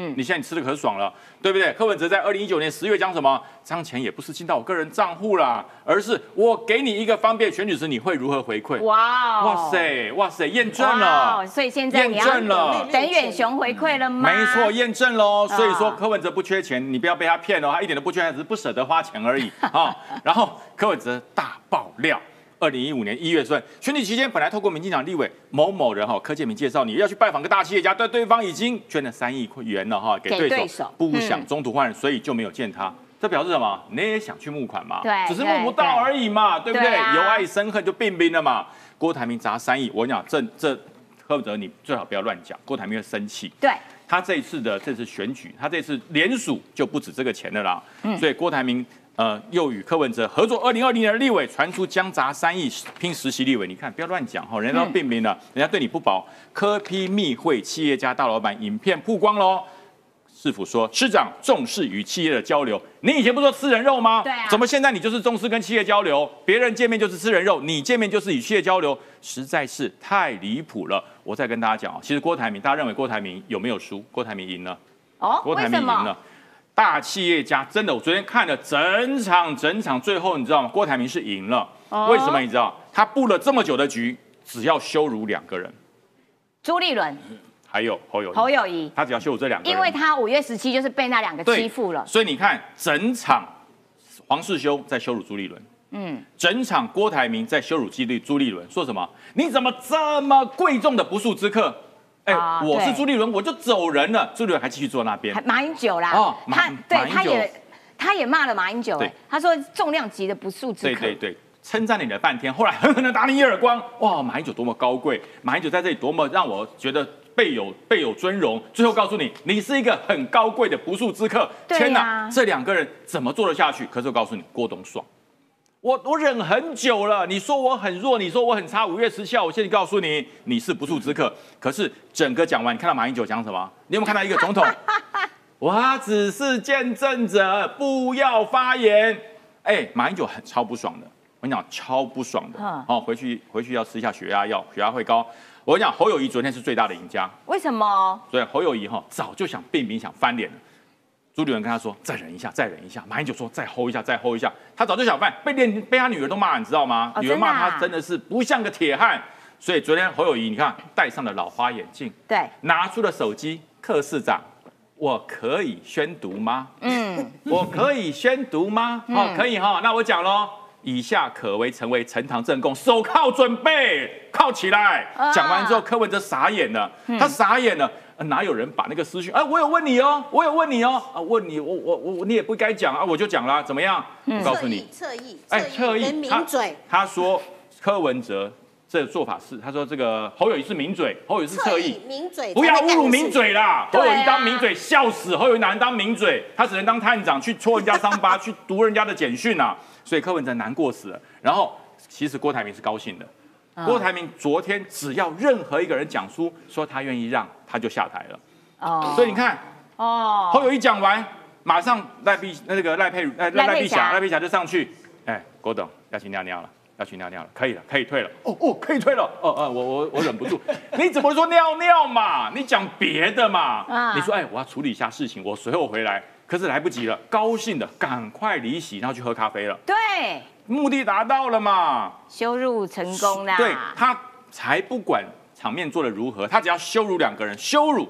[SPEAKER 3] 嗯，你现在你吃的可爽了，对不对？柯文哲在二零一九年十月讲什么？这张钱也不是进到我个人账户啦，而是我给你一个方便选举时你会如何回馈？哇，哇塞，哇塞，验证了。
[SPEAKER 1] 所以现在验证了，等远雄回馈了吗？
[SPEAKER 3] 没错，验证喽。所以说柯文哲不缺钱，你不要被他骗哦，他一点都不缺钱，只是不舍得花钱而已啊。然后柯文哲大爆料。二零一五年一月份选举期间，本来透过民进党立委某某人哈柯建明介绍你要去拜访个大企业家，但对方已经捐了三亿元了哈给对手，不想中途换人，所以就没有见他。这表示什么？你也想去募款嘛？
[SPEAKER 1] 对，
[SPEAKER 3] 只是募不到而已嘛，对不对？由爱生恨就变兵了嘛。郭台铭砸三亿，我跟你讲，这这柯文哲你最好不要乱讲，郭台铭会生气。
[SPEAKER 1] 对，
[SPEAKER 3] 他这一次的这次选举，他这次连署就不止这个钱的啦。嗯，所以郭台铭。呃，又与柯文哲合作，二零二零年的立委传出将砸三亿拼实习立委，你看不要乱讲哈，人家都并明了，人家对你不薄。柯批密会企业家大老板影片曝光喽，市府说市长重视与企业的交流，你以前不说吃人肉吗？
[SPEAKER 1] 对啊，
[SPEAKER 3] 怎么现在你就是重视跟企业交流？别人见面就是吃人肉，你见面就是与企业交流，实在是太离谱了。我再跟大家讲啊，其实郭台铭，大家认为郭台铭有没有输？郭台铭赢了
[SPEAKER 1] 哦，
[SPEAKER 3] 郭台铭赢了。大企业家真的，我昨天看了整场整场，最后你知道吗？郭台铭是赢了，为什么？你知道？他布了这么久的局，只要羞辱两个人，
[SPEAKER 1] 朱立伦，
[SPEAKER 3] 还有侯友
[SPEAKER 1] 侯友谊，
[SPEAKER 3] 他只要羞辱这两个，
[SPEAKER 1] 因为他五月十七就是被那两个欺负了，
[SPEAKER 3] 所以你看整场黄世修在羞辱朱立伦，嗯，整场郭台铭在羞辱基立朱立伦，说什么？你怎么这么贵重的不速之客？哎，我是朱立伦，我就走人了。朱立伦还继续坐那边。
[SPEAKER 1] 马英九啦，哦，他对他也他也骂了马英九。对，他说重量级的不速之
[SPEAKER 3] 客。对对对，称赞你了半天，后来狠狠的打你一耳光。哇，马英九多么高贵，马英九在这里多么让我觉得倍有倍有尊荣。最后告诉你，你是一个很高贵的不速之客。
[SPEAKER 1] 天哪，
[SPEAKER 3] 这两个人怎么做得下去？可是我告诉你，郭董爽。我我忍很久了，你说我很弱，你说我很差。五月十七号，我现在告诉你，你是不速之客。可是整个讲完，你看到马英九讲什么？你有没有看到一个总统？我只是见证者，不要发言。哎，马英九很超不爽的，我跟你讲，超不爽的。哦，回去回去要吃一下血压药，血压会高。我跟你讲，侯友谊昨天是最大的赢家。
[SPEAKER 1] 为什么？
[SPEAKER 3] 所以侯友谊哈早就想变名，想翻脸了。朱立伦跟他说：“再忍一下，再忍一下。”马英九说：“再 hold 一下，再 hold 一下。”他早就想办，被连被他女儿都骂，你知道吗？女儿骂他真的是不像个铁汉。所以昨天侯友谊，你看戴上了老花眼镜，
[SPEAKER 1] 对，
[SPEAKER 3] 拿出了手机，柯市长，我可以宣读吗？嗯，我可以宣读吗？好，可以哈。那我讲喽，以下可为成为呈堂证供，手铐准备，铐起来。讲完之后，柯文哲傻眼了，他傻眼了。哪有人把那个私讯？哎，我有问你哦，我有问你哦，啊，问你，我我我你也不该讲啊，我就讲了，怎么样？我告诉你，
[SPEAKER 5] 侧翼，哎，侧翼，名嘴。
[SPEAKER 3] 他说柯文哲这做法是，他说这个侯友谊是名嘴，侯友谊是侧翼，
[SPEAKER 5] 名嘴，
[SPEAKER 3] 不要侮辱名嘴啦！侯友谊当名嘴笑死，侯友谊哪能当名嘴？他只能当探长去戳人家伤疤，去读人家的简讯啊！所以柯文哲难过死了。然后其实郭台铭是高兴的。郭台铭昨天只要任何一个人讲出说他愿意让，他就下台了。哦，所以你看，哦，侯友一讲完，马上赖碧那个赖佩赖赖碧霞赖碧霞就上去，哎，郭董要去尿尿了，要去尿尿了，可以了，可以退了。哦哦，可以退了。哦哦，我我我忍不住，你怎么说尿尿嘛？你讲别的嘛？啊，你说哎，我要处理一下事情，我随后回来，可是来不及了，高兴的赶快离席，然后去喝咖啡了。
[SPEAKER 1] 对。
[SPEAKER 3] 目的达到了嘛？
[SPEAKER 1] 修入成功啦！
[SPEAKER 3] 对他才不管场面做的如何，他只要羞辱两个人，羞辱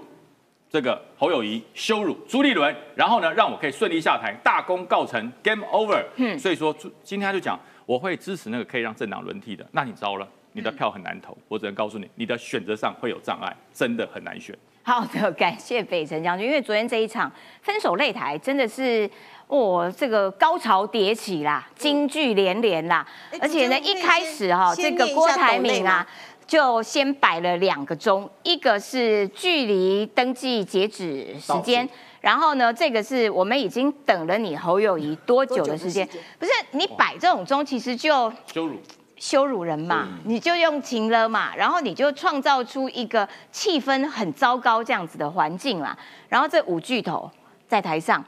[SPEAKER 3] 这个侯友谊，羞辱朱立伦，然后呢，让我可以顺利下台，大功告成，game over。嗯，所以说今天他就讲，我会支持那个可以让政党轮替的，那你糟了，你的票很难投，我只能告诉你，你的选择上会有障碍，真的很难选。
[SPEAKER 1] 好的，感谢北辰将军，因为昨天这一场分手擂台真的是。哦，这个高潮迭起啦，金句连连啦，而且呢，一开始哈，这个郭台铭啊，就先摆了两个钟，一个是距离登记截止时间，然后呢，这个是我们已经等了你侯友谊多久的时间？不是你摆这种钟，其实就
[SPEAKER 3] 羞辱
[SPEAKER 1] 羞辱人嘛，你就用情了嘛，然后你就创造出一个气氛很糟糕这样子的环境啦，然后这五巨头在台上。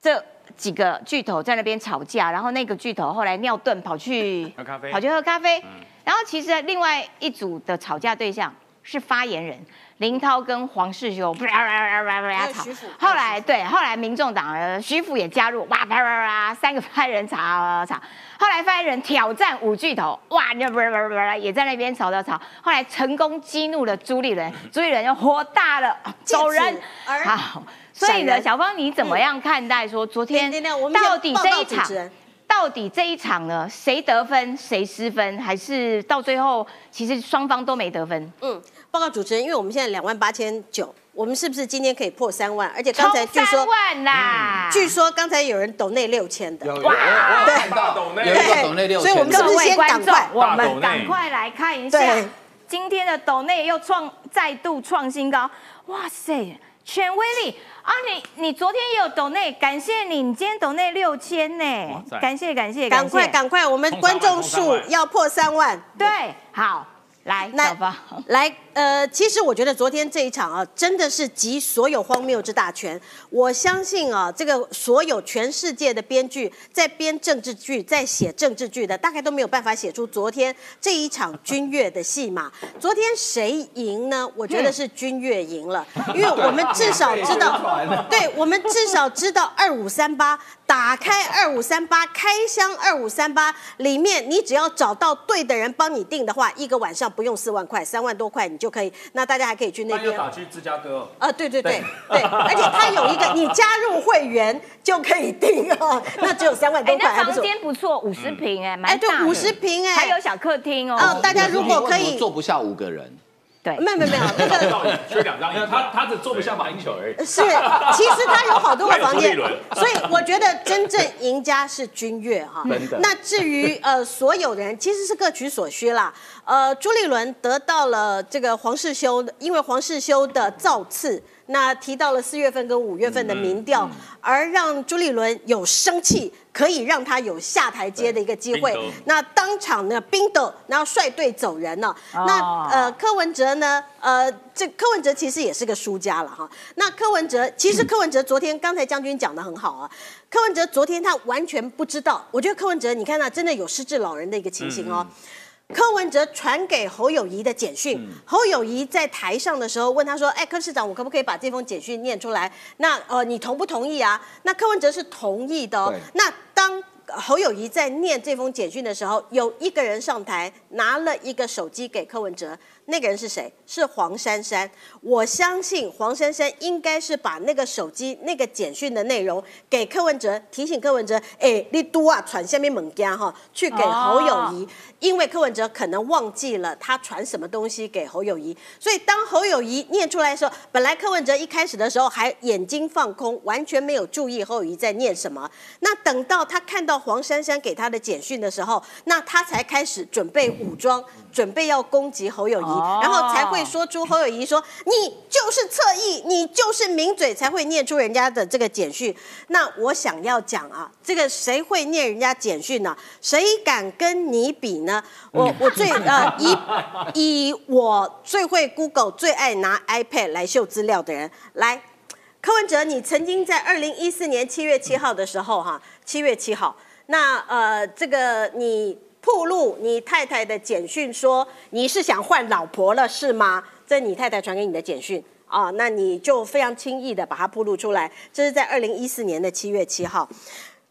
[SPEAKER 1] 这几个巨头在那边吵架，然后那个巨头后来尿遁跑去
[SPEAKER 3] 喝咖啡，
[SPEAKER 1] 跑去喝咖啡。然后其实另外一组的吵架对象是发言人林涛跟黄世修，啪啪啪啪啪吵。后来对，后来民众党的徐府也加入，哇啪啪啪，三个发言人吵吵。后来发言人挑战五巨头，哇，那不不不不，也在那边吵吵吵。后来成功激怒了朱立伦，朱立伦就火大了，走人。好。所以呢，小芳，你怎么样看待说昨天到底这一场，到底这一场呢，谁得分谁失分，还是到最后其实双方都没得分？嗯，
[SPEAKER 5] 报告主持人，因为我们现在两万八千九，我们是不是今天可以破三万？而且刚才据说
[SPEAKER 1] 万啦，
[SPEAKER 5] 据说刚才有人抖内六千的，
[SPEAKER 2] 哇，
[SPEAKER 3] 对，抖内，
[SPEAKER 2] 有一个抖内六千，
[SPEAKER 5] 所以我们是不是先赶快，
[SPEAKER 1] 我们赶快来看一下今天的抖内又创再度创新高，哇塞！权威力。啊！你你昨天也有抖内，感谢你，你今天抖内六千呢，感谢感谢，
[SPEAKER 5] 赶快赶快，我们观众数要破三万，
[SPEAKER 1] 对，好。来，小芳，
[SPEAKER 5] 来，呃，其实我觉得昨天这一场啊，真的是集所有荒谬之大全。我相信啊，这个所有全世界的编剧在编政治剧、在写政治剧的，大概都没有办法写出昨天这一场君越的戏码。昨天谁赢呢？我觉得是君越赢了，因为我们至少知道，对我们至少知道二五三八。打开二五三八，开箱二五三八，里面你只要找到对的人帮你订的话，一个晚上不用四万块，三万多块你可以。那大家还可以去那边。
[SPEAKER 4] 打去芝加哥。
[SPEAKER 5] 啊，对对对对，而且它有一个，你加入会员就可以订哦。那只有三万多块，
[SPEAKER 1] 房间不错，五十平哎，蛮大。
[SPEAKER 5] 哎，对，五十平哎，
[SPEAKER 1] 还有小客厅哦。
[SPEAKER 5] 哦，大家如果可以，
[SPEAKER 2] 坐不下五个人。
[SPEAKER 1] 对，
[SPEAKER 5] 没有没有没有，那
[SPEAKER 3] 个缺两张，因 为
[SPEAKER 4] 他他只坐不下马英九而已。
[SPEAKER 5] 是，其实他有好多个房间，所以我觉得真正赢家是君越哈。那至于呃所有人，其实是各取所需啦。呃，朱立伦得到了这个黄世修，因为黄世修的造次。那提到了四月份跟五月份的民调，而让朱立伦有生气，可以让他有下台阶的一个机会。那当场呢，冰斗然后率队走人了。那呃，柯文哲呢，呃，这柯文哲其实也是个输家了哈。那柯文哲其实柯文哲昨天刚才将军讲的很好啊，柯文哲昨天他完全不知道，我觉得柯文哲你看他真的有失智老人的一个情形哦。柯文哲传给侯友谊的简讯，侯友谊在台上的时候问他说：“哎，柯市长，我可不可以把这封简讯念出来？那呃，你同不同意啊？”那柯文哲是同意的哦。那当侯友谊在念这封简讯的时候，有一个人上台拿了一个手机给柯文哲。那个人是谁？是黄珊珊。我相信黄珊珊应该是把那个手机、那个简讯的内容给柯文哲，提醒柯文哲：哎，你多啊，传下面猛加哈，去给侯友谊。因为柯文哲可能忘记了他传什么东西给侯友谊，所以当侯友谊念出来的时候，本来柯文哲一开始的时候还眼睛放空，完全没有注意侯友谊在念什么。那等到他看到黄珊珊给他的简讯的时候，那他才开始准备武装，准备要攻击侯友谊。然后才会说出侯友谊说你就是侧翼，你就是名嘴，才会念出人家的这个简讯。那我想要讲啊，这个谁会念人家简讯呢？谁敢跟你比呢？我我最 呃以以我最会 Google 最爱拿 iPad 来秀资料的人来，柯文哲，你曾经在二零一四年七月七号的时候哈，七月七号，那呃这个你。透露，你太太的简讯说你是想换老婆了是吗？这你太太传给你的简讯啊，那你就非常轻易的把它铺露出来。这是在二零一四年的七月七号。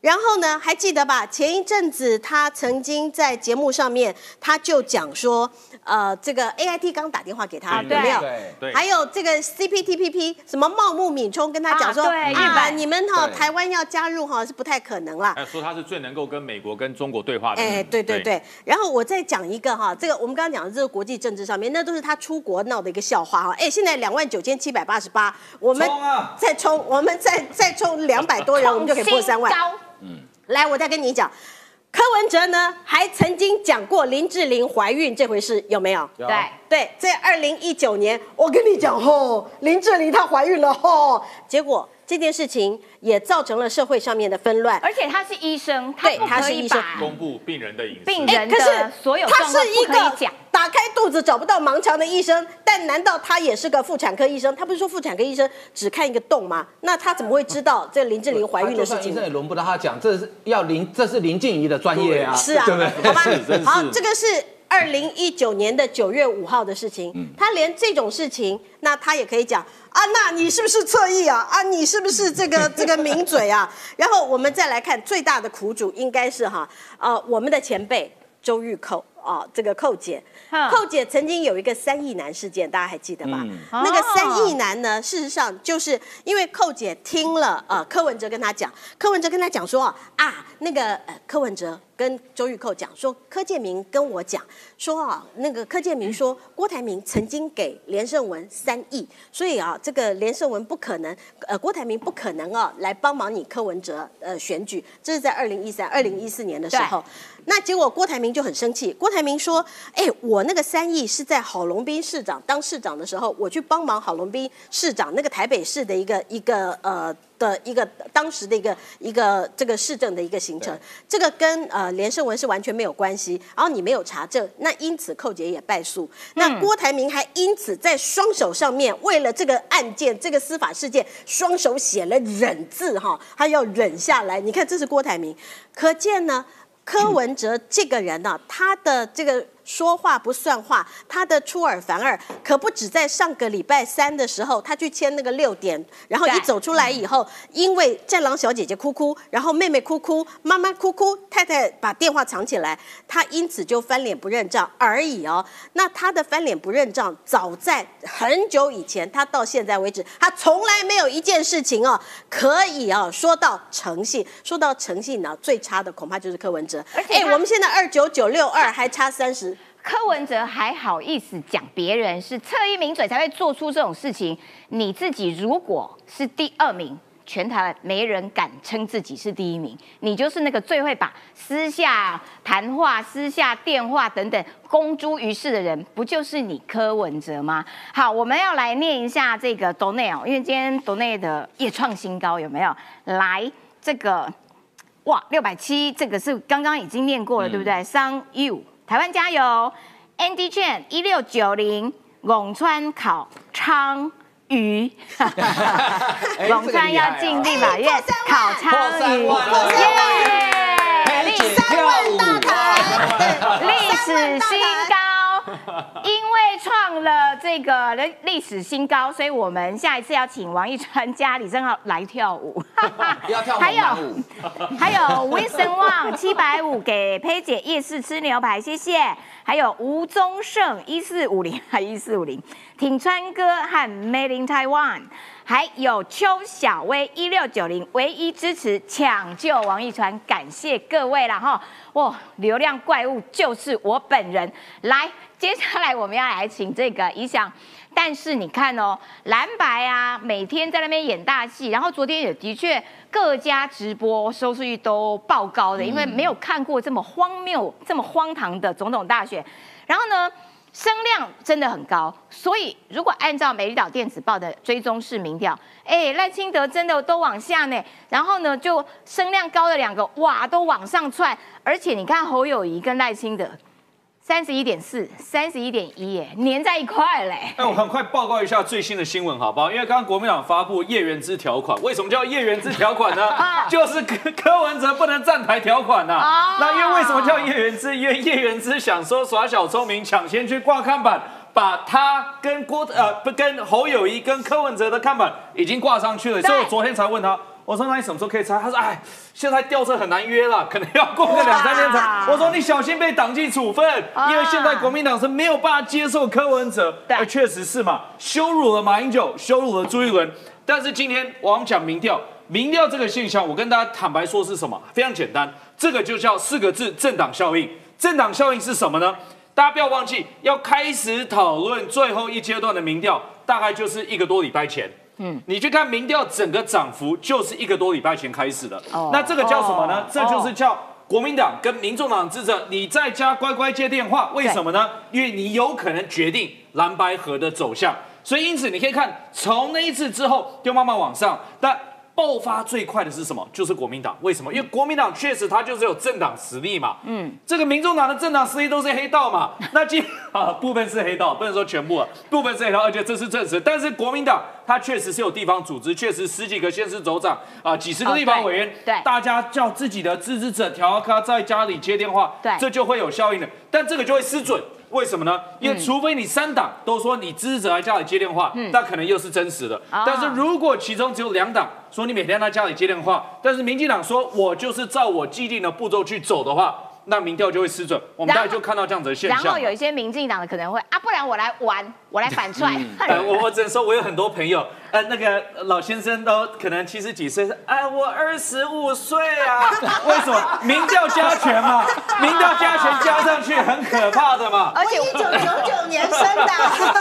[SPEAKER 5] 然后呢，还记得吧？前一阵子他曾经在节目上面，他就讲说，呃，这个 A I T 刚打电话给他，有没有？
[SPEAKER 3] 对。
[SPEAKER 5] 还有这个 C P T P P 什么茂木敏充跟他讲说，日本你们哈台湾要加入哈是不太可能啦。
[SPEAKER 3] 说他是最能够跟美国跟中国对话的。哎，
[SPEAKER 5] 对对对。然后我再讲一个哈，这个我们刚刚讲的这个国际政治上面，那都是他出国闹的一个笑话哈。哎，现在两万九千七百八十八，我们再冲，我们再再冲两百多人，我们就可以破三万。嗯，来，我再跟你讲，柯文哲呢还曾经讲过林志玲怀孕这回事，有没有？
[SPEAKER 1] 对。
[SPEAKER 5] 对，在二零一九年，我跟你讲吼，林志玲她怀孕了吼，结果这件事情也造成了社会上面的纷乱，
[SPEAKER 1] 而且他是医生，对，他是医生，
[SPEAKER 3] 公布病人的隐私，
[SPEAKER 1] 病人的所有状况不可以讲。
[SPEAKER 5] 打开肚子找不到盲肠的医生，但难道他也是个妇产科医生？他不是说妇产科医生只看一个洞吗？那他怎么会知道这林志玲怀孕的事情？
[SPEAKER 2] 医生也轮不到他讲，这是要林，这是林静怡的专业啊，
[SPEAKER 5] 是啊，
[SPEAKER 2] 对不
[SPEAKER 5] 对？好吧，好，这个是二零一九年的九月五号的事情。他连这种事情，那他也可以讲啊？那你是不是侧翼啊？啊，你是不是这个 这个名嘴啊？然后我们再来看最大的苦主，应该是哈呃我们的前辈周玉蔻。哦，这个寇姐，寇姐曾经有一个三亿男事件，大家还记得吧？那个三亿男呢，事实上就是因为寇姐听了呃柯文哲跟他讲，柯文哲跟他讲说啊，那个呃柯文哲跟周玉蔻讲说，柯建明跟我讲说啊，那个柯建明说郭台铭曾经给连胜文三亿，所以啊，这个连胜文不可能，呃郭台铭不可能啊来帮忙你柯文哲呃选举，这是在二零一三、二零一四年的时候。那结果郭台铭就很生气。郭台铭说：“哎，我那个三亿是在郝龙斌市长当市长的时候，我去帮忙郝龙斌市长那个台北市的一个一个呃的一个当时的一个一个这个市政的一个行程，这个跟呃连胜文是完全没有关系。然后你没有查证，那因此寇杰也败诉。那郭台铭还因此在双手上面为了这个案件这个司法事件，双手写了忍字哈，他要忍下来。你看这是郭台铭，可见呢。”柯文哲这个人呢，他的这个。说话不算话，他的出尔反尔可不止在上个礼拜三的时候，他去签那个六点，然后一走出来以后，因为战狼小姐姐哭哭，然后妹妹哭哭，妈妈哭哭，太太把电话藏起来，他因此就翻脸不认账而已哦。那他的翻脸不认账，早在很久以前，他到现在为止，他从来没有一件事情哦可以哦说到诚信，说到诚信呢，最差的恐怕就是柯文哲。哎，我们现在二九九六二还差三十。
[SPEAKER 1] 柯文哲还好意思讲别人是侧一名嘴才会做出这种事情？你自己如果是第二名，全台没人敢称自己是第一名，你就是那个最会把私下谈话、私下电话等等公诸于世的人，不就是你柯文哲吗？好，我们要来念一下这个 Donate，因为今天 Donate 的也创新高，有没有？来，这个哇，六百七，这个是刚刚已经念过了，对不对？Sun You。台湾加油！Andy Chen 一六九零，永川考昌鱼，永川要进立法院烤鲳鱼，
[SPEAKER 2] 耶！历史
[SPEAKER 1] 新高，因为创了这个历史新高，所以我们下一次要请王一川加李正浩来跳舞，
[SPEAKER 2] 还有
[SPEAKER 1] 还有 Winston Wang 七百五给佩姐夜市吃牛排，谢谢。还有吴宗盛一四五零还一四五零，挺川哥和 Made in Taiwan，还有邱小薇一六九零，唯一支持抢救王一川，感谢各位了哈。哇，流量怪物就是我本人。来，接下来我们要来请这个一想。但是你看哦，蓝白啊，每天在那边演大戏，然后昨天也的确各家直播收视率都爆高的，因为没有看过这么荒谬、这么荒唐的总统大选。然后呢，声量真的很高，所以如果按照美丽岛电子报的追踪式民调，哎，赖清德真的都往下呢。然后呢，就声量高的两个哇，都往上窜，而且你看侯友谊跟赖清德。三十一点四，三十一点一，耶，粘在一块嘞。
[SPEAKER 4] 哎，我很快报告一下最新的新闻，好不好？因为刚刚国民党发布叶元之条款，为什么叫叶元之条款呢？就是柯柯文哲不能站台条款呐。那因为为什么叫叶元之？因为叶元之想说耍小聪明，抢先去挂看板，把他跟郭呃不跟侯友谊跟柯文哲的看板已经挂上去了，所以我昨天才问他。我说那你什么时候可以拆？他说哎，现在吊车很难约了，可能要过个两三天才。我说你小心被党纪处分，因为现在国民党是没有办法接受柯文哲。
[SPEAKER 1] 对，
[SPEAKER 4] 确实是嘛，羞辱了马英九，羞辱了朱一伦。但是今天我们讲民调，民调这个现象，我跟大家坦白说是什么？非常简单，这个就叫四个字：政党效应。政党效应是什么呢？大家不要忘记，要开始讨论最后一阶段的民调，大概就是一个多礼拜前。嗯，你去看民调整个涨幅，就是一个多礼拜前开始的。哦，那这个叫什么呢？这就是叫国民党跟民众党之争，你在家乖乖接电话。为什么呢？因为你有可能决定蓝白河的走向。所以因此你可以看，从那一次之后就慢慢往上，但。爆发最快的是什么？就是国民党。为什么？因为国民党确实它就是有政党实力嘛。嗯，这个民众党的政党实力都是黑道嘛。那今啊部分是黑道，不能说全部啊，部分是黑道，而且这是证实。但是国民党它确实是有地方组织，确实十几个县市首长啊，几十个地方委员，
[SPEAKER 1] 对，
[SPEAKER 4] 大家叫自己的支持者调咖在家里接电话，
[SPEAKER 1] 对，
[SPEAKER 4] 这就会有效应的。但这个就会失准。为什么呢？因为除非你三党都说你支持者来家里接电话，那可能又是真实的。但是如果其中只有两党说你每天在家里接电话，但是民进党说我就是照我既定的步骤去走的话。那民调就会失准，我们大家就看到这样子的现象。
[SPEAKER 1] 然后有一些民进党的可能会啊，不然我来玩，我来反串。
[SPEAKER 4] 我我只能说，我有很多朋友，呃，那个老先生都可能七十几岁，哎，我二十五岁啊。为什么？民调加权嘛，民调加权加上去很可怕的嘛。
[SPEAKER 5] 而且一九九九年生的，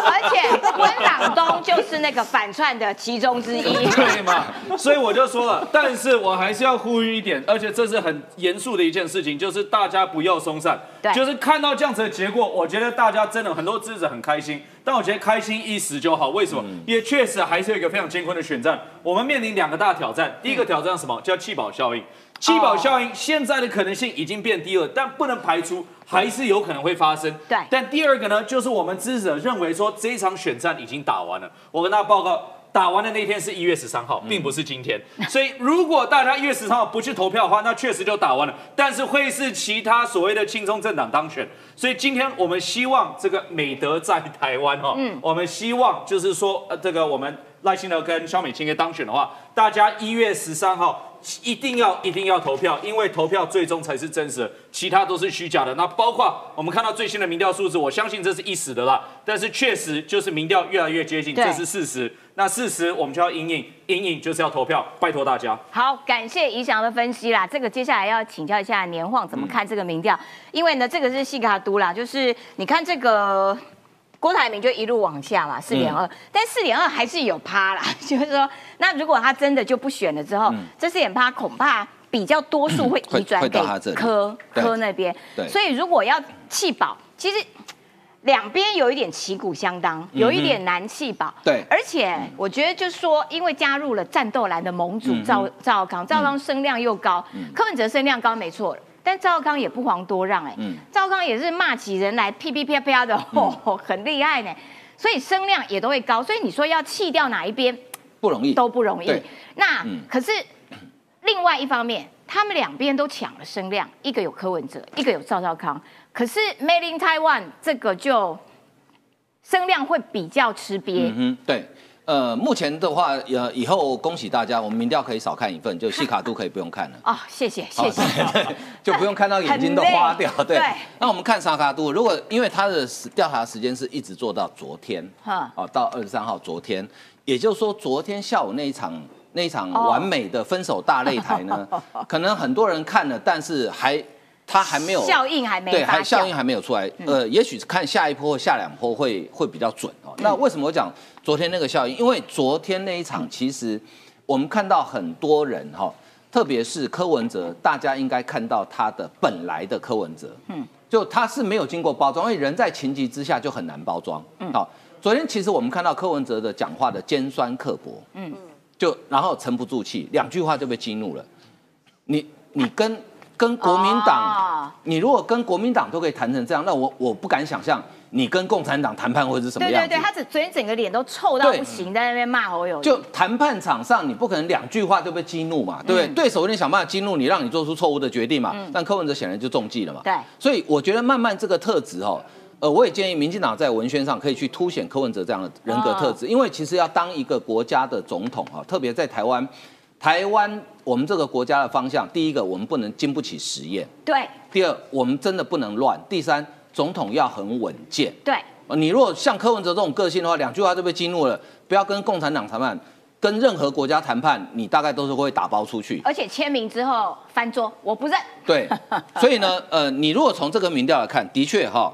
[SPEAKER 1] 而且温朗东就是那个反串的其中之一。
[SPEAKER 4] 对嘛？所以我就说了，但是我还是要呼吁一点，而且这是很严肃的一件事情，就是。大家不要松散，就是看到这样子的结果，我觉得大家真的很多支持者很开心，但我觉得开心一时就好。为什么？因为确实还是有一个非常艰困的选战，我们面临两个大挑战。第一个挑战什么？叫弃保效应。弃保效应现在的可能性已经变低了，但不能排除还是有可能会发生。
[SPEAKER 1] 对。
[SPEAKER 4] 但第二个呢，就是我们支持者认为说这一场选战已经打完了。我跟大家报告。打完的那天是一月十三号，并不是今天。所以如果大家一月十三号不去投票的话，那确实就打完了。但是会是其他所谓的轻松政党当选。所以今天我们希望这个美德在台湾哈，我们希望就是说，呃，这个我们赖清德跟肖美清给当选的话，大家一月十三号。一定要一定要投票，因为投票最终才是真实的，其他都是虚假的。那包括我们看到最新的民调数字，我相信这是一时的啦，但是确实就是民调越来越接近，这是事实。那事实我们就要隐隐隐隐就是要投票，拜托大家。
[SPEAKER 1] 好，感谢怡祥的分析啦。这个接下来要请教一下年晃怎么看这个民调，因为呢这个是细卡都啦，就是你看这个。郭台铭就一路往下嘛，四点二，但四点二还是有趴啦，就是说，那如果他真的就不选了之后，这四点趴恐怕比较多数会移转给科科那边，所以如果要弃保，其实两边有一点旗鼓相当，有一点难弃保，
[SPEAKER 2] 对，
[SPEAKER 1] 而且我觉得就是说，因为加入了战斗蓝的盟主赵赵康，赵康声量又高，柯文哲声量高没错。但赵康也不遑多让哎，赵康也是骂起人来噼噼啪啪的，哦，很厉害呢，所以声量也都会高，所以你说要弃掉哪一边
[SPEAKER 2] 不容易，
[SPEAKER 1] 都不容易。那可是另外一方面，他们两边都抢了声量，一个有柯文哲，一个有赵少康，可是 Made in Taiwan 这个就声量会比较吃瘪。
[SPEAKER 2] 嗯对。呃，目前的话，呃，以后恭喜大家，我们民调可以少看一份，就细卡都可以不用看了。哦，
[SPEAKER 1] 谢谢谢谢，
[SPEAKER 2] 就不用看到眼睛都花掉。对，那我们看沙卡都，如果因为他的调查时间是一直做到昨天，哦，到二十三号昨天，也就是说昨天下午那一场那一场完美的分手大擂台呢，可能很多人看了，但是还。它还没有
[SPEAKER 1] 效应，还没
[SPEAKER 2] 对，还效应还没有出来。呃，也许看下一波或下两波会会比较准哦。那为什么我讲昨天那个效应？因为昨天那一场，其实我们看到很多人哈，特别是柯文哲，大家应该看到他的本来的柯文哲，嗯，就他是没有经过包装，因为人在情急之下就很难包装。嗯，好，昨天其实我们看到柯文哲的讲话的尖酸刻薄，嗯，就然后沉不住气，两句话就被激怒了。你你跟。跟国民党，你如果跟国民党都可以谈成这样，那我我不敢想象你跟共产党谈判会是什么样子。
[SPEAKER 1] 对对对，他只昨天整个脸都臭到不行，在那边骂侯友。
[SPEAKER 2] 就谈判场上，你不可能两句话就被激怒嘛，对不对？对手一定想办法激怒你，让你做出错误的决定嘛。但柯文哲显然就中计了嘛。
[SPEAKER 1] 对。
[SPEAKER 2] 所以我觉得慢慢这个特质哦，呃，我也建议民进党在文宣上可以去凸显柯文哲这样的人格特质，因为其实要当一个国家的总统哈，特别在台湾。台湾我们这个国家的方向，第一个我们不能经不起实验，
[SPEAKER 1] 对。
[SPEAKER 2] 第二，我们真的不能乱。第三，总统要很稳健，
[SPEAKER 1] 对。
[SPEAKER 2] 你如果像柯文哲这种个性的话，两句话就被激怒了，不要跟共产党谈判，跟任何国家谈判，你大概都是会打包出去。
[SPEAKER 1] 而且签名之后翻桌，我不认。
[SPEAKER 2] 对，所以呢，呃，你如果从这个民调来看，的确哈，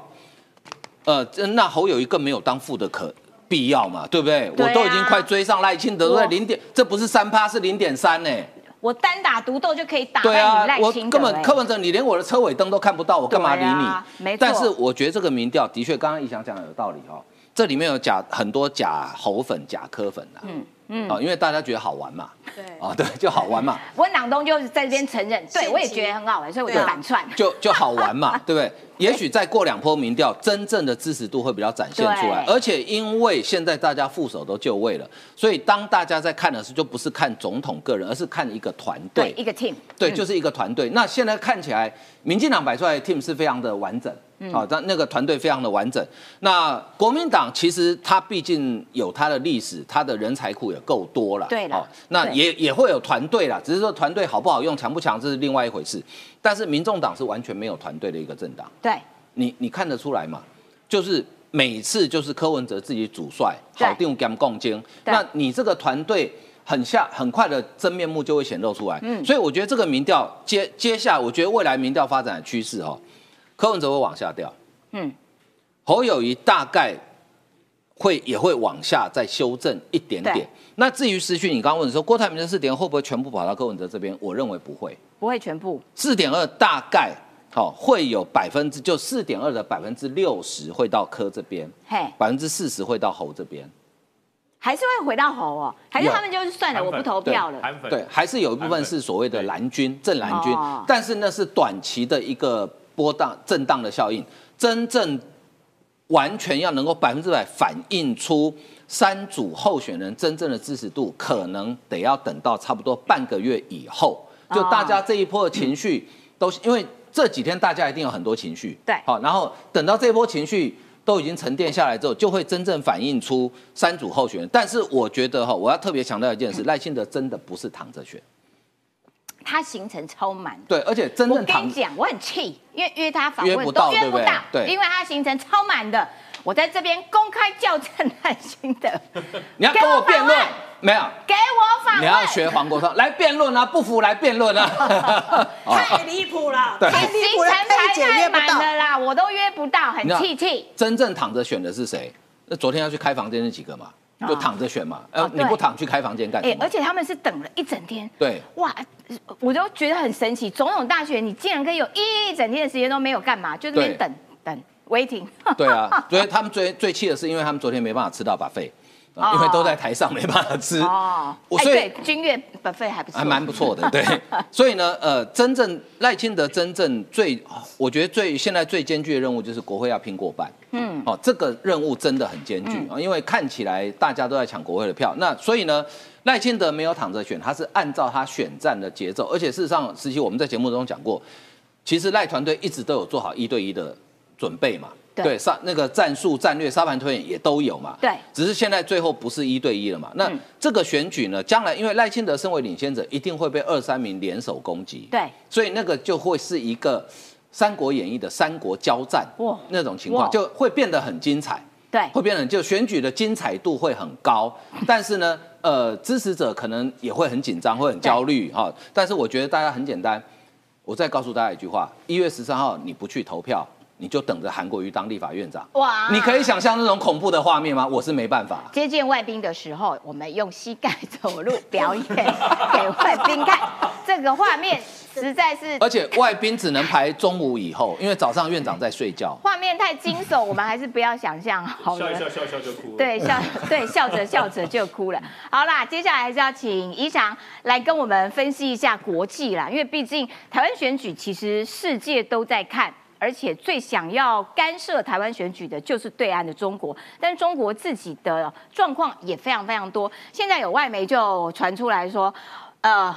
[SPEAKER 2] 呃，那侯友谊更没有当副的可必要嘛，对不对？我都已经快追上赖清德，对零点，这不是三趴，是零点三呢。
[SPEAKER 1] 我单打独斗就可以打败你赖清
[SPEAKER 2] 德。我根本柯文哲，你连我的车尾灯都看不到，我干嘛理
[SPEAKER 1] 你？没错。
[SPEAKER 2] 但是我觉得这个民调的确，刚刚一翔讲的有道理哦。这里面有假很多假猴粉、假柯粉的。嗯嗯。啊，因为大家觉得好玩嘛。对。啊，对，就好玩嘛。
[SPEAKER 1] 温朗东就是在这边承认，对我也觉得很好玩，所以我就反串。
[SPEAKER 2] 就就好玩嘛，对不对？也许再过两波民调，真正的支持度会比较展现出来。而且因为现在大家副手都就位了，所以当大家在看的时候，就不是看总统个人，而是看一个团队，
[SPEAKER 1] 一个 team。
[SPEAKER 2] 对，就是一个团队。那现在看起来，民进党摆出来的 team 是非常的完整，好，但那个团队非常的完整。那国民党其实它毕竟有它的历史，它的人才库也够多了。
[SPEAKER 1] 对了，
[SPEAKER 2] 那也也会有团队啦，只是说团队好不好用、强不强，这是另外一回事。但是民众党是完全没有团队的一个政党。
[SPEAKER 1] 对，
[SPEAKER 2] 你你看得出来嘛？就是每次就是柯文哲自己主帅，好定跟共精。那你这个团队很下很快的真面目就会显露出来。嗯，所以我觉得这个民调接接下，我觉得未来民调发展的趋势哦，柯文哲会往下掉。嗯，侯友谊大概会也会往下再修正一点点。那至于失去，你刚刚问说郭台铭的四点会不会全部跑到柯文哲这边？我认为不会。
[SPEAKER 1] 不会全部
[SPEAKER 2] 四点二大概好会有百分之就四点二的百分之六十会到柯这边，嘿，百分之四十会到侯这边，
[SPEAKER 1] 还是会回到侯哦？还是他们就是算了，我不投票了？
[SPEAKER 2] 对，还是有一部分是所谓的蓝军正蓝军，但是那是短期的一个波荡震荡的效应，真正完全要能够百分之百反映出三组候选人真正的支持度，可能得要等到差不多半个月以后。就大家这一波的情绪都，因为这几天大家一定有很多情绪，
[SPEAKER 1] 对，
[SPEAKER 2] 好，然后等到这波情绪都已经沉淀下来之后，就会真正反映出三组候选人。但是我觉得哈，我要特别强调一件事，赖清德真的不是躺着选，
[SPEAKER 1] 他行程超满，
[SPEAKER 2] 对，而且真正
[SPEAKER 1] 我跟你讲，我很气，因为约他访问都约不到，对，因为他行程超满的。我在这边公开校正耐心的，
[SPEAKER 2] 你要跟我辩论。没有，
[SPEAKER 1] 给我反问。
[SPEAKER 2] 你要学黄国昌来辩论啊，不服来辩论啊。
[SPEAKER 5] 太离谱了，
[SPEAKER 1] 太离谱了，太满了啦，我都约不到，很气气。
[SPEAKER 2] 真正躺着选的是谁？那昨天要去开房间那几个嘛，就躺着选嘛。呃，你不躺去开房间干什么？
[SPEAKER 1] 而且他们是等了一整天。
[SPEAKER 2] 对。哇，
[SPEAKER 1] 我都觉得很神奇。总统大选，你竟然可以有一整天的时间都没有干嘛，就那边等等 waiting。
[SPEAKER 2] 对啊，所以他们最最气的是，因为他们昨天没办法吃到把费。因为都在台上没办法吃。哦，
[SPEAKER 1] 所以君越本费还不错，
[SPEAKER 2] 还蛮不错的，对。所以呢，呃，真正赖清德真正最，我觉得最现在最艰巨的任务就是国会要拼过半，嗯，哦，这个任务真的很艰巨啊，因为看起来大家都在抢国会的票，那所以呢，赖清德没有躺着选，他是按照他选战的节奏，而且事实上，实际我们在节目中讲过，其实赖团队一直都有做好一对一的准备嘛。对。沙那个战术战略沙盘推演也都有嘛，
[SPEAKER 1] 对，
[SPEAKER 2] 只是现在最后不是一对一了嘛。那这个选举呢，将来因为赖清德身为领先者，一定会被二三名联手攻击，
[SPEAKER 1] 对，
[SPEAKER 2] 所以那个就会是一个《三国演义》的三国交战哇。那种情况，就会变得很精彩，
[SPEAKER 1] 对，
[SPEAKER 2] 会变得就选举的精彩度会很高，但是呢，呃，支持者可能也会很紧张，会很焦虑哈。但是我觉得大家很简单，我再告诉大家一句话：一月十三号你不去投票。你就等着韩国瑜当立法院长哇！你可以想象那种恐怖的画面吗？我是没办法。
[SPEAKER 1] 接见外宾的时候，我们用膝盖走路表演 给外宾看，这个画面实在是……
[SPEAKER 2] 而且外宾只能排中午以后，因为早上院长在睡觉。
[SPEAKER 1] 画面太惊悚，我们还是不要想象好
[SPEAKER 3] 了。笑一笑，笑笑就哭了。
[SPEAKER 1] 对，笑对笑着笑着就哭了。好啦，接下来还是要请宜翔来跟我们分析一下国际啦，因为毕竟台湾选举其实世界都在看。而且最想要干涉台湾选举的就是对岸的中国，但中国自己的状况也非常非常多。现在有外媒就传出来说，呃，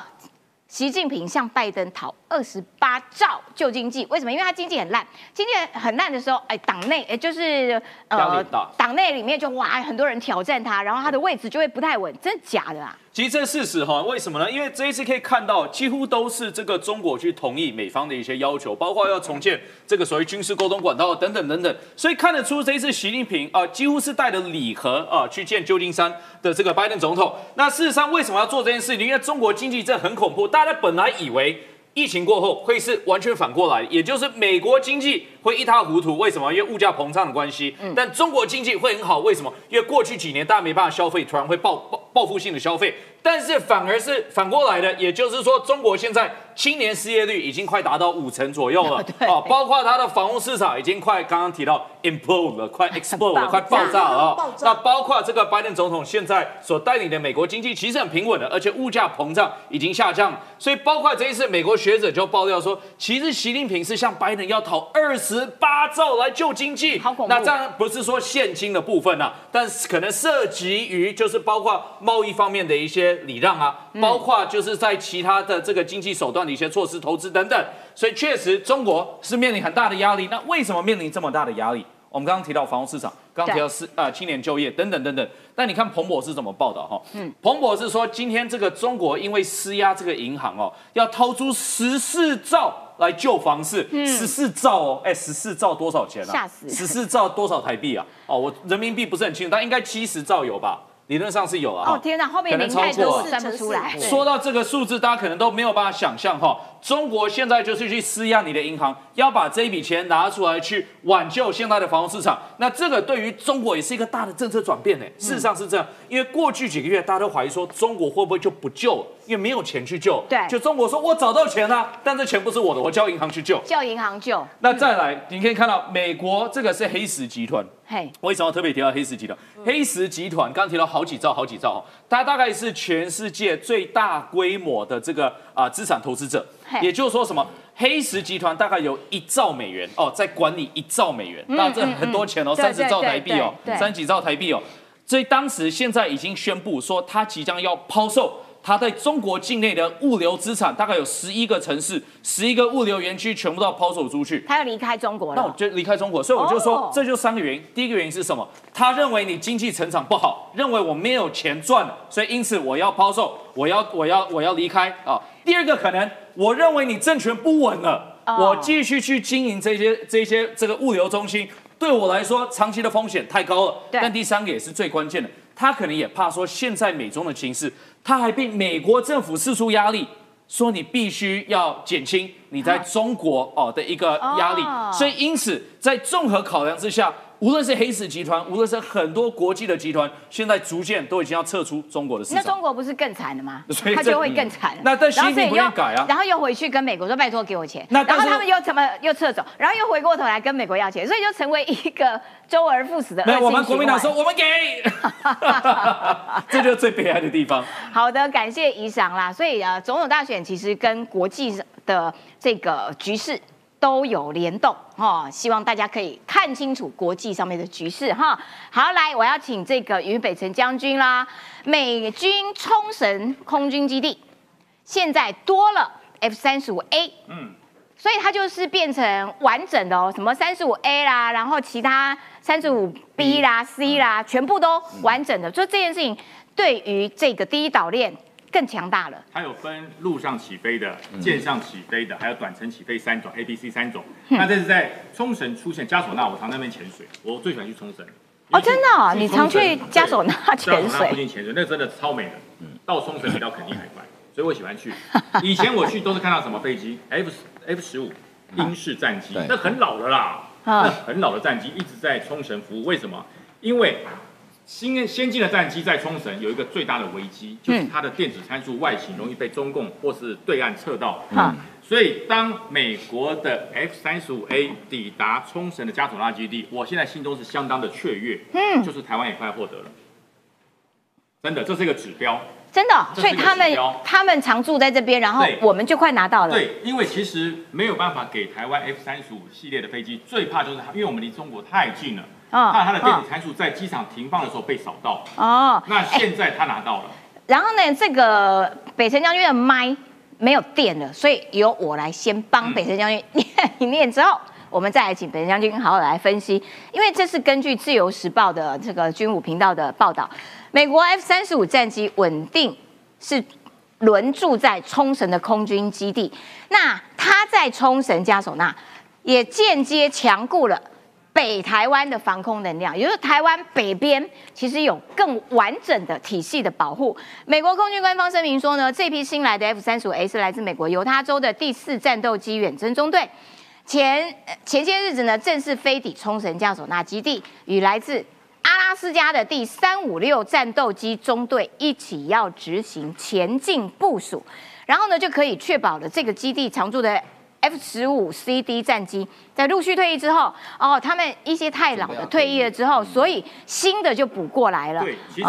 [SPEAKER 1] 习近平向拜登讨二十八兆旧经济。为什么？因为它经济很烂，经济很烂的时候，哎，党内哎就是
[SPEAKER 4] 呃，
[SPEAKER 1] 党内里面就哇很多人挑战他，然后他的位置就会不太稳，真的假的啊？
[SPEAKER 4] 其实这是事实哈，为什么呢？因为这一次可以看到，几乎都是这个中国去同意美方的一些要求，包括要重建这个所谓军事沟通管道等等等等，所以看得出这一次习近平啊，几乎是带着礼盒啊去见旧金山的这个拜登总统。那事实上为什么要做这件事情？因为中国经济这很恐怖，大家本来以为疫情过后会是完全反过来，也就是美国经济会一塌糊涂。为什么？因为物价膨胀的关系。嗯。但中国经济会很好，为什么？因为过去几年大家没办法消费，突然会爆爆。报复性的消费，但是反而是反过来的，也就是说，中国现在青年失业率已经快达到五成左右了，啊，包括它的房屋市场已经快刚刚提到 implode 了，快 explode 了，快爆炸了。啊！那包括这个拜登总统现在所带领的美国经济其实很平稳的，而且物价膨胀已经下降，所以包括这一次美国学者就爆料说，其实习近平是向拜登要讨二十八兆来救经济，好那这样不是说现金的部分啊，但是可能涉及于就是包括。贸易方面的一些礼让啊，包括就是在其他的这个经济手段的一些措施、投资等等，所以确实中国是面临很大的压力。那为什么面临这么大的压力？我们刚刚提到房屋市场，刚刚提到是啊青年就业等等等等。但你看彭博是怎么报道哈？嗯，彭博是说今天这个中国因为施压这个银行哦，要掏出十四兆来救房市，十四兆哦，哎，十四兆多少钱啊？
[SPEAKER 1] 吓死！
[SPEAKER 4] 十四兆多少台币啊？哦，我人民币不是很清楚，但应该七十兆有吧？理论上是有啊，
[SPEAKER 1] 哦天哪，后面零太多算不出来。
[SPEAKER 4] 说到这个数字，大家可能都没有办法想象哈。中国现在就是去施压你的银行，要把这一笔钱拿出来去挽救现在的房屋市场。那这个对于中国也是一个大的政策转变呢。事实上是这样，因为过去几个月大家都怀疑说中国会不会就不救了，因为没有钱去救。
[SPEAKER 1] 对，
[SPEAKER 4] 就中国说我找到钱了，但这钱不是我的，我叫银行去救。
[SPEAKER 1] 叫银行救。
[SPEAKER 4] 那再来，你可以看到美国这个是黑石集团。嘿，为什么特别提到黑石集团？黑石集团刚提到好几兆，好几兆哦，它大概是全世界最大规模的这个啊资产投资者。也就是说，什么黑石集团大概有一兆美元哦，在管理一兆美元，那这很多钱哦，三十兆台币哦，三十几兆台币哦。所以当时现在已经宣布说，他即将要抛售。他在中国境内的物流资产大概有十一个城市，十一个物流园区全部都要抛售出去。
[SPEAKER 1] 他要离开中国了。
[SPEAKER 4] 那我就离开中国，所以我就说，这就三个原因。第一个原因是什么？他认为你经济成长不好，认为我没有钱赚了，所以因此我要抛售，我要我要我要离开啊。第二个可能，我认为你政权不稳了，我继续去经营这些这些这个物流中心，对我来说长期的风险太高了。但第三个也是最关键的，他可能也怕说现在美中的情势。他还被美国政府施出压力，说你必须要减轻你在中国哦的一个压力，所以因此在综合考量之下。无论是黑石集团，无论是很多国际的集团，现在逐渐都已经要撤出中国的市场。
[SPEAKER 1] 那中国不是更惨了吗？所以他就会更惨。
[SPEAKER 4] 那但习近平不愿改啊，
[SPEAKER 1] 然后又回去跟美国说拜托给我钱，然后他们又怎么又撤走，然后又回过头来跟美国要钱，所以就成为一个周而复始的。
[SPEAKER 4] 那我们国民党说我们给，这就是最悲哀的地方。
[SPEAKER 1] 好的，感谢以上啦。所以呃，总统大选其实跟国际的这个局势。都有联动哈，希望大家可以看清楚国际上面的局势哈。好，来，我要请这个于北辰将军啦。美军冲绳空军基地现在多了 F 三十五 A，嗯，所以它就是变成完整的哦，什么三十五 A 啦，然后其他三十五 B 啦、C 啦，全部都完整的。所以这件事情对于这个第一岛链。更强大了。
[SPEAKER 3] 它有分陆上起飞的、舰上起飞的，还有短程起飞三种，A、B、C 三种。那这是在冲绳出现加索纳，我常那边潜水，我最喜欢去冲绳。
[SPEAKER 1] 哦，真的，你常去加索纳潜水？
[SPEAKER 3] 附近潜水，那真的超美的。到冲绳比到肯定还快，所以我喜欢去。以前我去都是看到什么飞机，F F 十五英式战机，那很老的啦，那很老的战机一直在冲绳服务。为什么？因为新先进的战机在冲绳有一个最大的危机，就是它的电子参数外形容易被中共或是对岸测到。嗯，所以当美国的 F 三十五 A 抵达冲绳的加索拉基地，我现在心中是相当的雀跃。嗯，就是台湾也快获得了，真的，这是一个指标。
[SPEAKER 1] 真的，所以他们他们常住在这边，然后我们就快拿到了。
[SPEAKER 3] 对，因为其实没有办法给台湾 F 三十五系列的飞机，最怕就是因为我们离中国太近了。怕他的电子参数在机场停放的时候被扫到。哦，那现在他拿到了。
[SPEAKER 1] 然后呢，这个北辰将军的麦没有电了，所以由我来先帮北辰将军 念一念之后，我们再来请北辰将军好好来分析。因为这是根据自由时报的这个军武频道的报道，美国 F 三十五战机稳定是轮驻在冲绳的空军基地，那他在冲绳加手纳也间接强固了。北台湾的防空能量，也就是台湾北边其实有更完整的体系的保护。美国空军官方声明说呢，这批新来的 F 三十五 A 是来自美国犹他州的第四战斗机远征中队，前前些日子呢正式飞抵冲绳加索那基地，与来自阿拉斯加的第三五六战斗机中队一起要执行前进部署，然后呢就可以确保了这个基地常驻的。F 十五 CD 战机在陆续退役之后，哦，他们一些太老的退役了之后，所以新的就补过来了。
[SPEAKER 3] 对，其实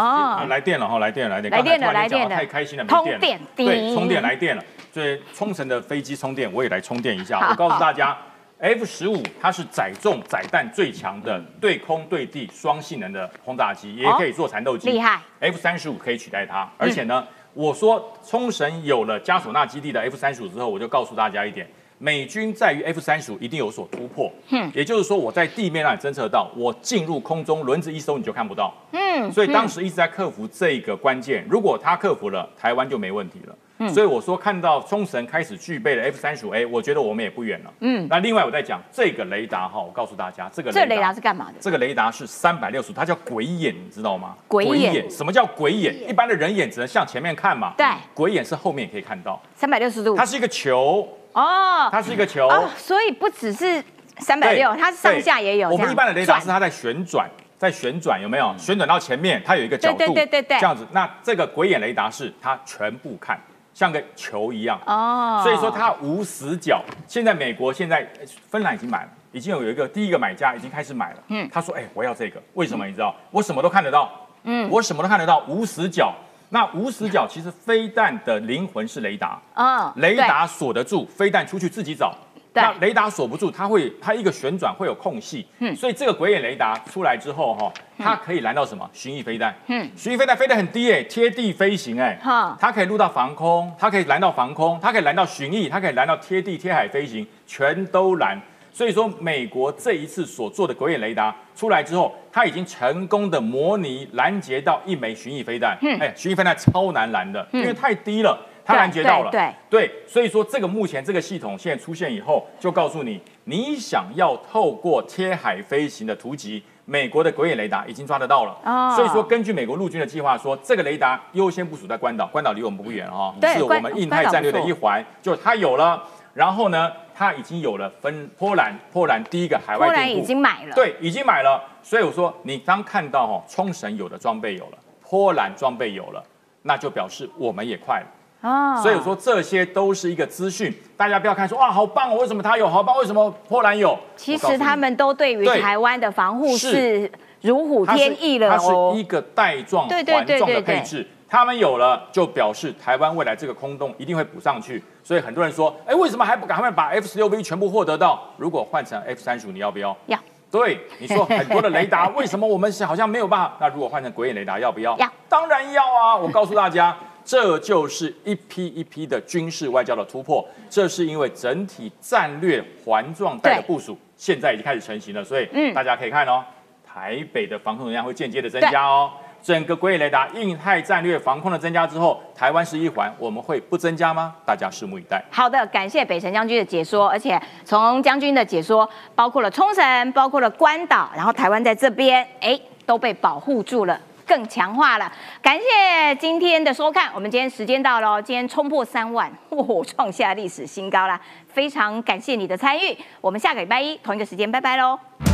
[SPEAKER 3] 来电了哈，来电来电，
[SPEAKER 1] 来电了，来电了，
[SPEAKER 3] 太开心了，
[SPEAKER 1] 通电，
[SPEAKER 3] 对，充电来电了。所以冲绳的飞机充电，我也来充电一下。我告诉大家，F 十五它是载重载弹最强的对空对地双性能的轰炸机，也可以做战斗机。
[SPEAKER 1] 厉害
[SPEAKER 3] ！F 三十五可以取代它，而且呢，我说冲绳有了加索纳基地的 F 三十五之后，我就告诉大家一点。美军在于 F 三十五一定有所突破，嗯，也就是说我在地面那里侦测到，我进入空中轮子一收你就看不到，嗯，所以当时一直在克服这个关键，如果他克服了，台湾就没问题了，嗯，所以我说看到冲绳开始具备了 F 三十五 A，我觉得我们也不远了，嗯，那另外我在讲这个雷达哈，我告诉大家这个
[SPEAKER 1] 这雷达是干嘛的？
[SPEAKER 3] 这个雷达是三百六十度，它叫鬼眼，你知道吗？
[SPEAKER 1] 鬼眼，
[SPEAKER 3] 什么叫鬼眼？一般的人眼只能向前面看嘛，
[SPEAKER 1] 对，
[SPEAKER 3] 鬼眼是后面也可以看到，
[SPEAKER 1] 三百六十度，
[SPEAKER 3] 它是一个球。哦，它是一个球，
[SPEAKER 1] 所以不只是三百六，它上下也有。
[SPEAKER 3] 我们一般的雷达是它在旋转，在旋转，有没有？旋转到前面，它有一个角度，
[SPEAKER 1] 对对对对，
[SPEAKER 3] 这样子。那这个鬼眼雷达是它全部看，像个球一样。哦，所以说它无死角。现在美国现在芬兰已经买了，已经有有一个第一个买家已经开始买了。嗯，他说：“哎，我要这个，为什么？你知道？我什么都看得到。嗯，我什么都看得到，无死角。”那无死角其实飞弹的灵魂是雷达，嗯，雷达锁得住，飞弹出去自己找。那雷达锁不住，它会它一个旋转会有空隙，嗯，所以这个鬼眼雷达出来之后哈，它可以拦到什么？巡弋飞弹，嗯，巡弋飞弹飞得很低哎，贴地飞行哎，哈，它可以录到防空，它可以拦到防空，它可以拦到巡弋，它可以拦到贴地贴海飞行，全都拦。所以说，美国这一次所做的狗眼雷达出来之后，它已经成功的模拟拦截到一枚巡弋飞弹。嗯，哎，巡弋飞弹超难拦的，因为太低了，它拦截到了。
[SPEAKER 1] 对
[SPEAKER 3] 对，所以说这个目前这个系统现在出现以后，就告诉你，你想要透过贴海飞行的图集，美国的鬼眼雷达已经抓得到了。哦，所以说根据美国陆军的计划说，这个雷达优先部署在关岛，关岛离我们不远哈，是我们印太战略的一环，就它有了。然后呢，它已经有了分波兰，波兰第一个海外
[SPEAKER 1] 波兰已经买了，
[SPEAKER 3] 对，已经买了。所以我说，你当看到哦，冲绳有的装备有了，波兰装备有了，那就表示我们也快了。哦，所以我说这些都是一个资讯，大家不要看说哇好棒哦，为什么他有好棒？为什么波兰有？
[SPEAKER 1] 其实他们都对于台湾的防护是如虎添翼了
[SPEAKER 3] 哦。它是一个带状环状的配置。他们有了，就表示台湾未来这个空洞一定会补上去。所以很多人说，哎，为什么还不赶快把 F 十六 V 全部获得到？如果换成 F 三十五，你要不要？
[SPEAKER 1] 要。
[SPEAKER 3] 对，你说很多的雷达，为什么我们是好像没有办法？那如果换成鬼眼雷达，要不要？
[SPEAKER 1] 要。
[SPEAKER 3] 当然要啊！我告诉大家，这就是一批一批的军事外交的突破。这是因为整体战略环状带的部署现在已经开始成型了，所以大家可以看哦，台北的防空能量会间接的增加哦。整个鬼眼雷达、印太战略防控的增加之后，台湾是一环，我们会不增加吗？大家拭目以待。
[SPEAKER 1] 好的，感谢北辰将军的解说，而且从将军的解说，包括了冲绳，包括了关岛，然后台湾在这边，哎，都被保护住了，更强化了。感谢今天的收看，我们今天时间到了，今天冲破三万，嚯，创下历史新高啦！非常感谢你的参与，我们下个礼拜一同一个时间，拜拜喽。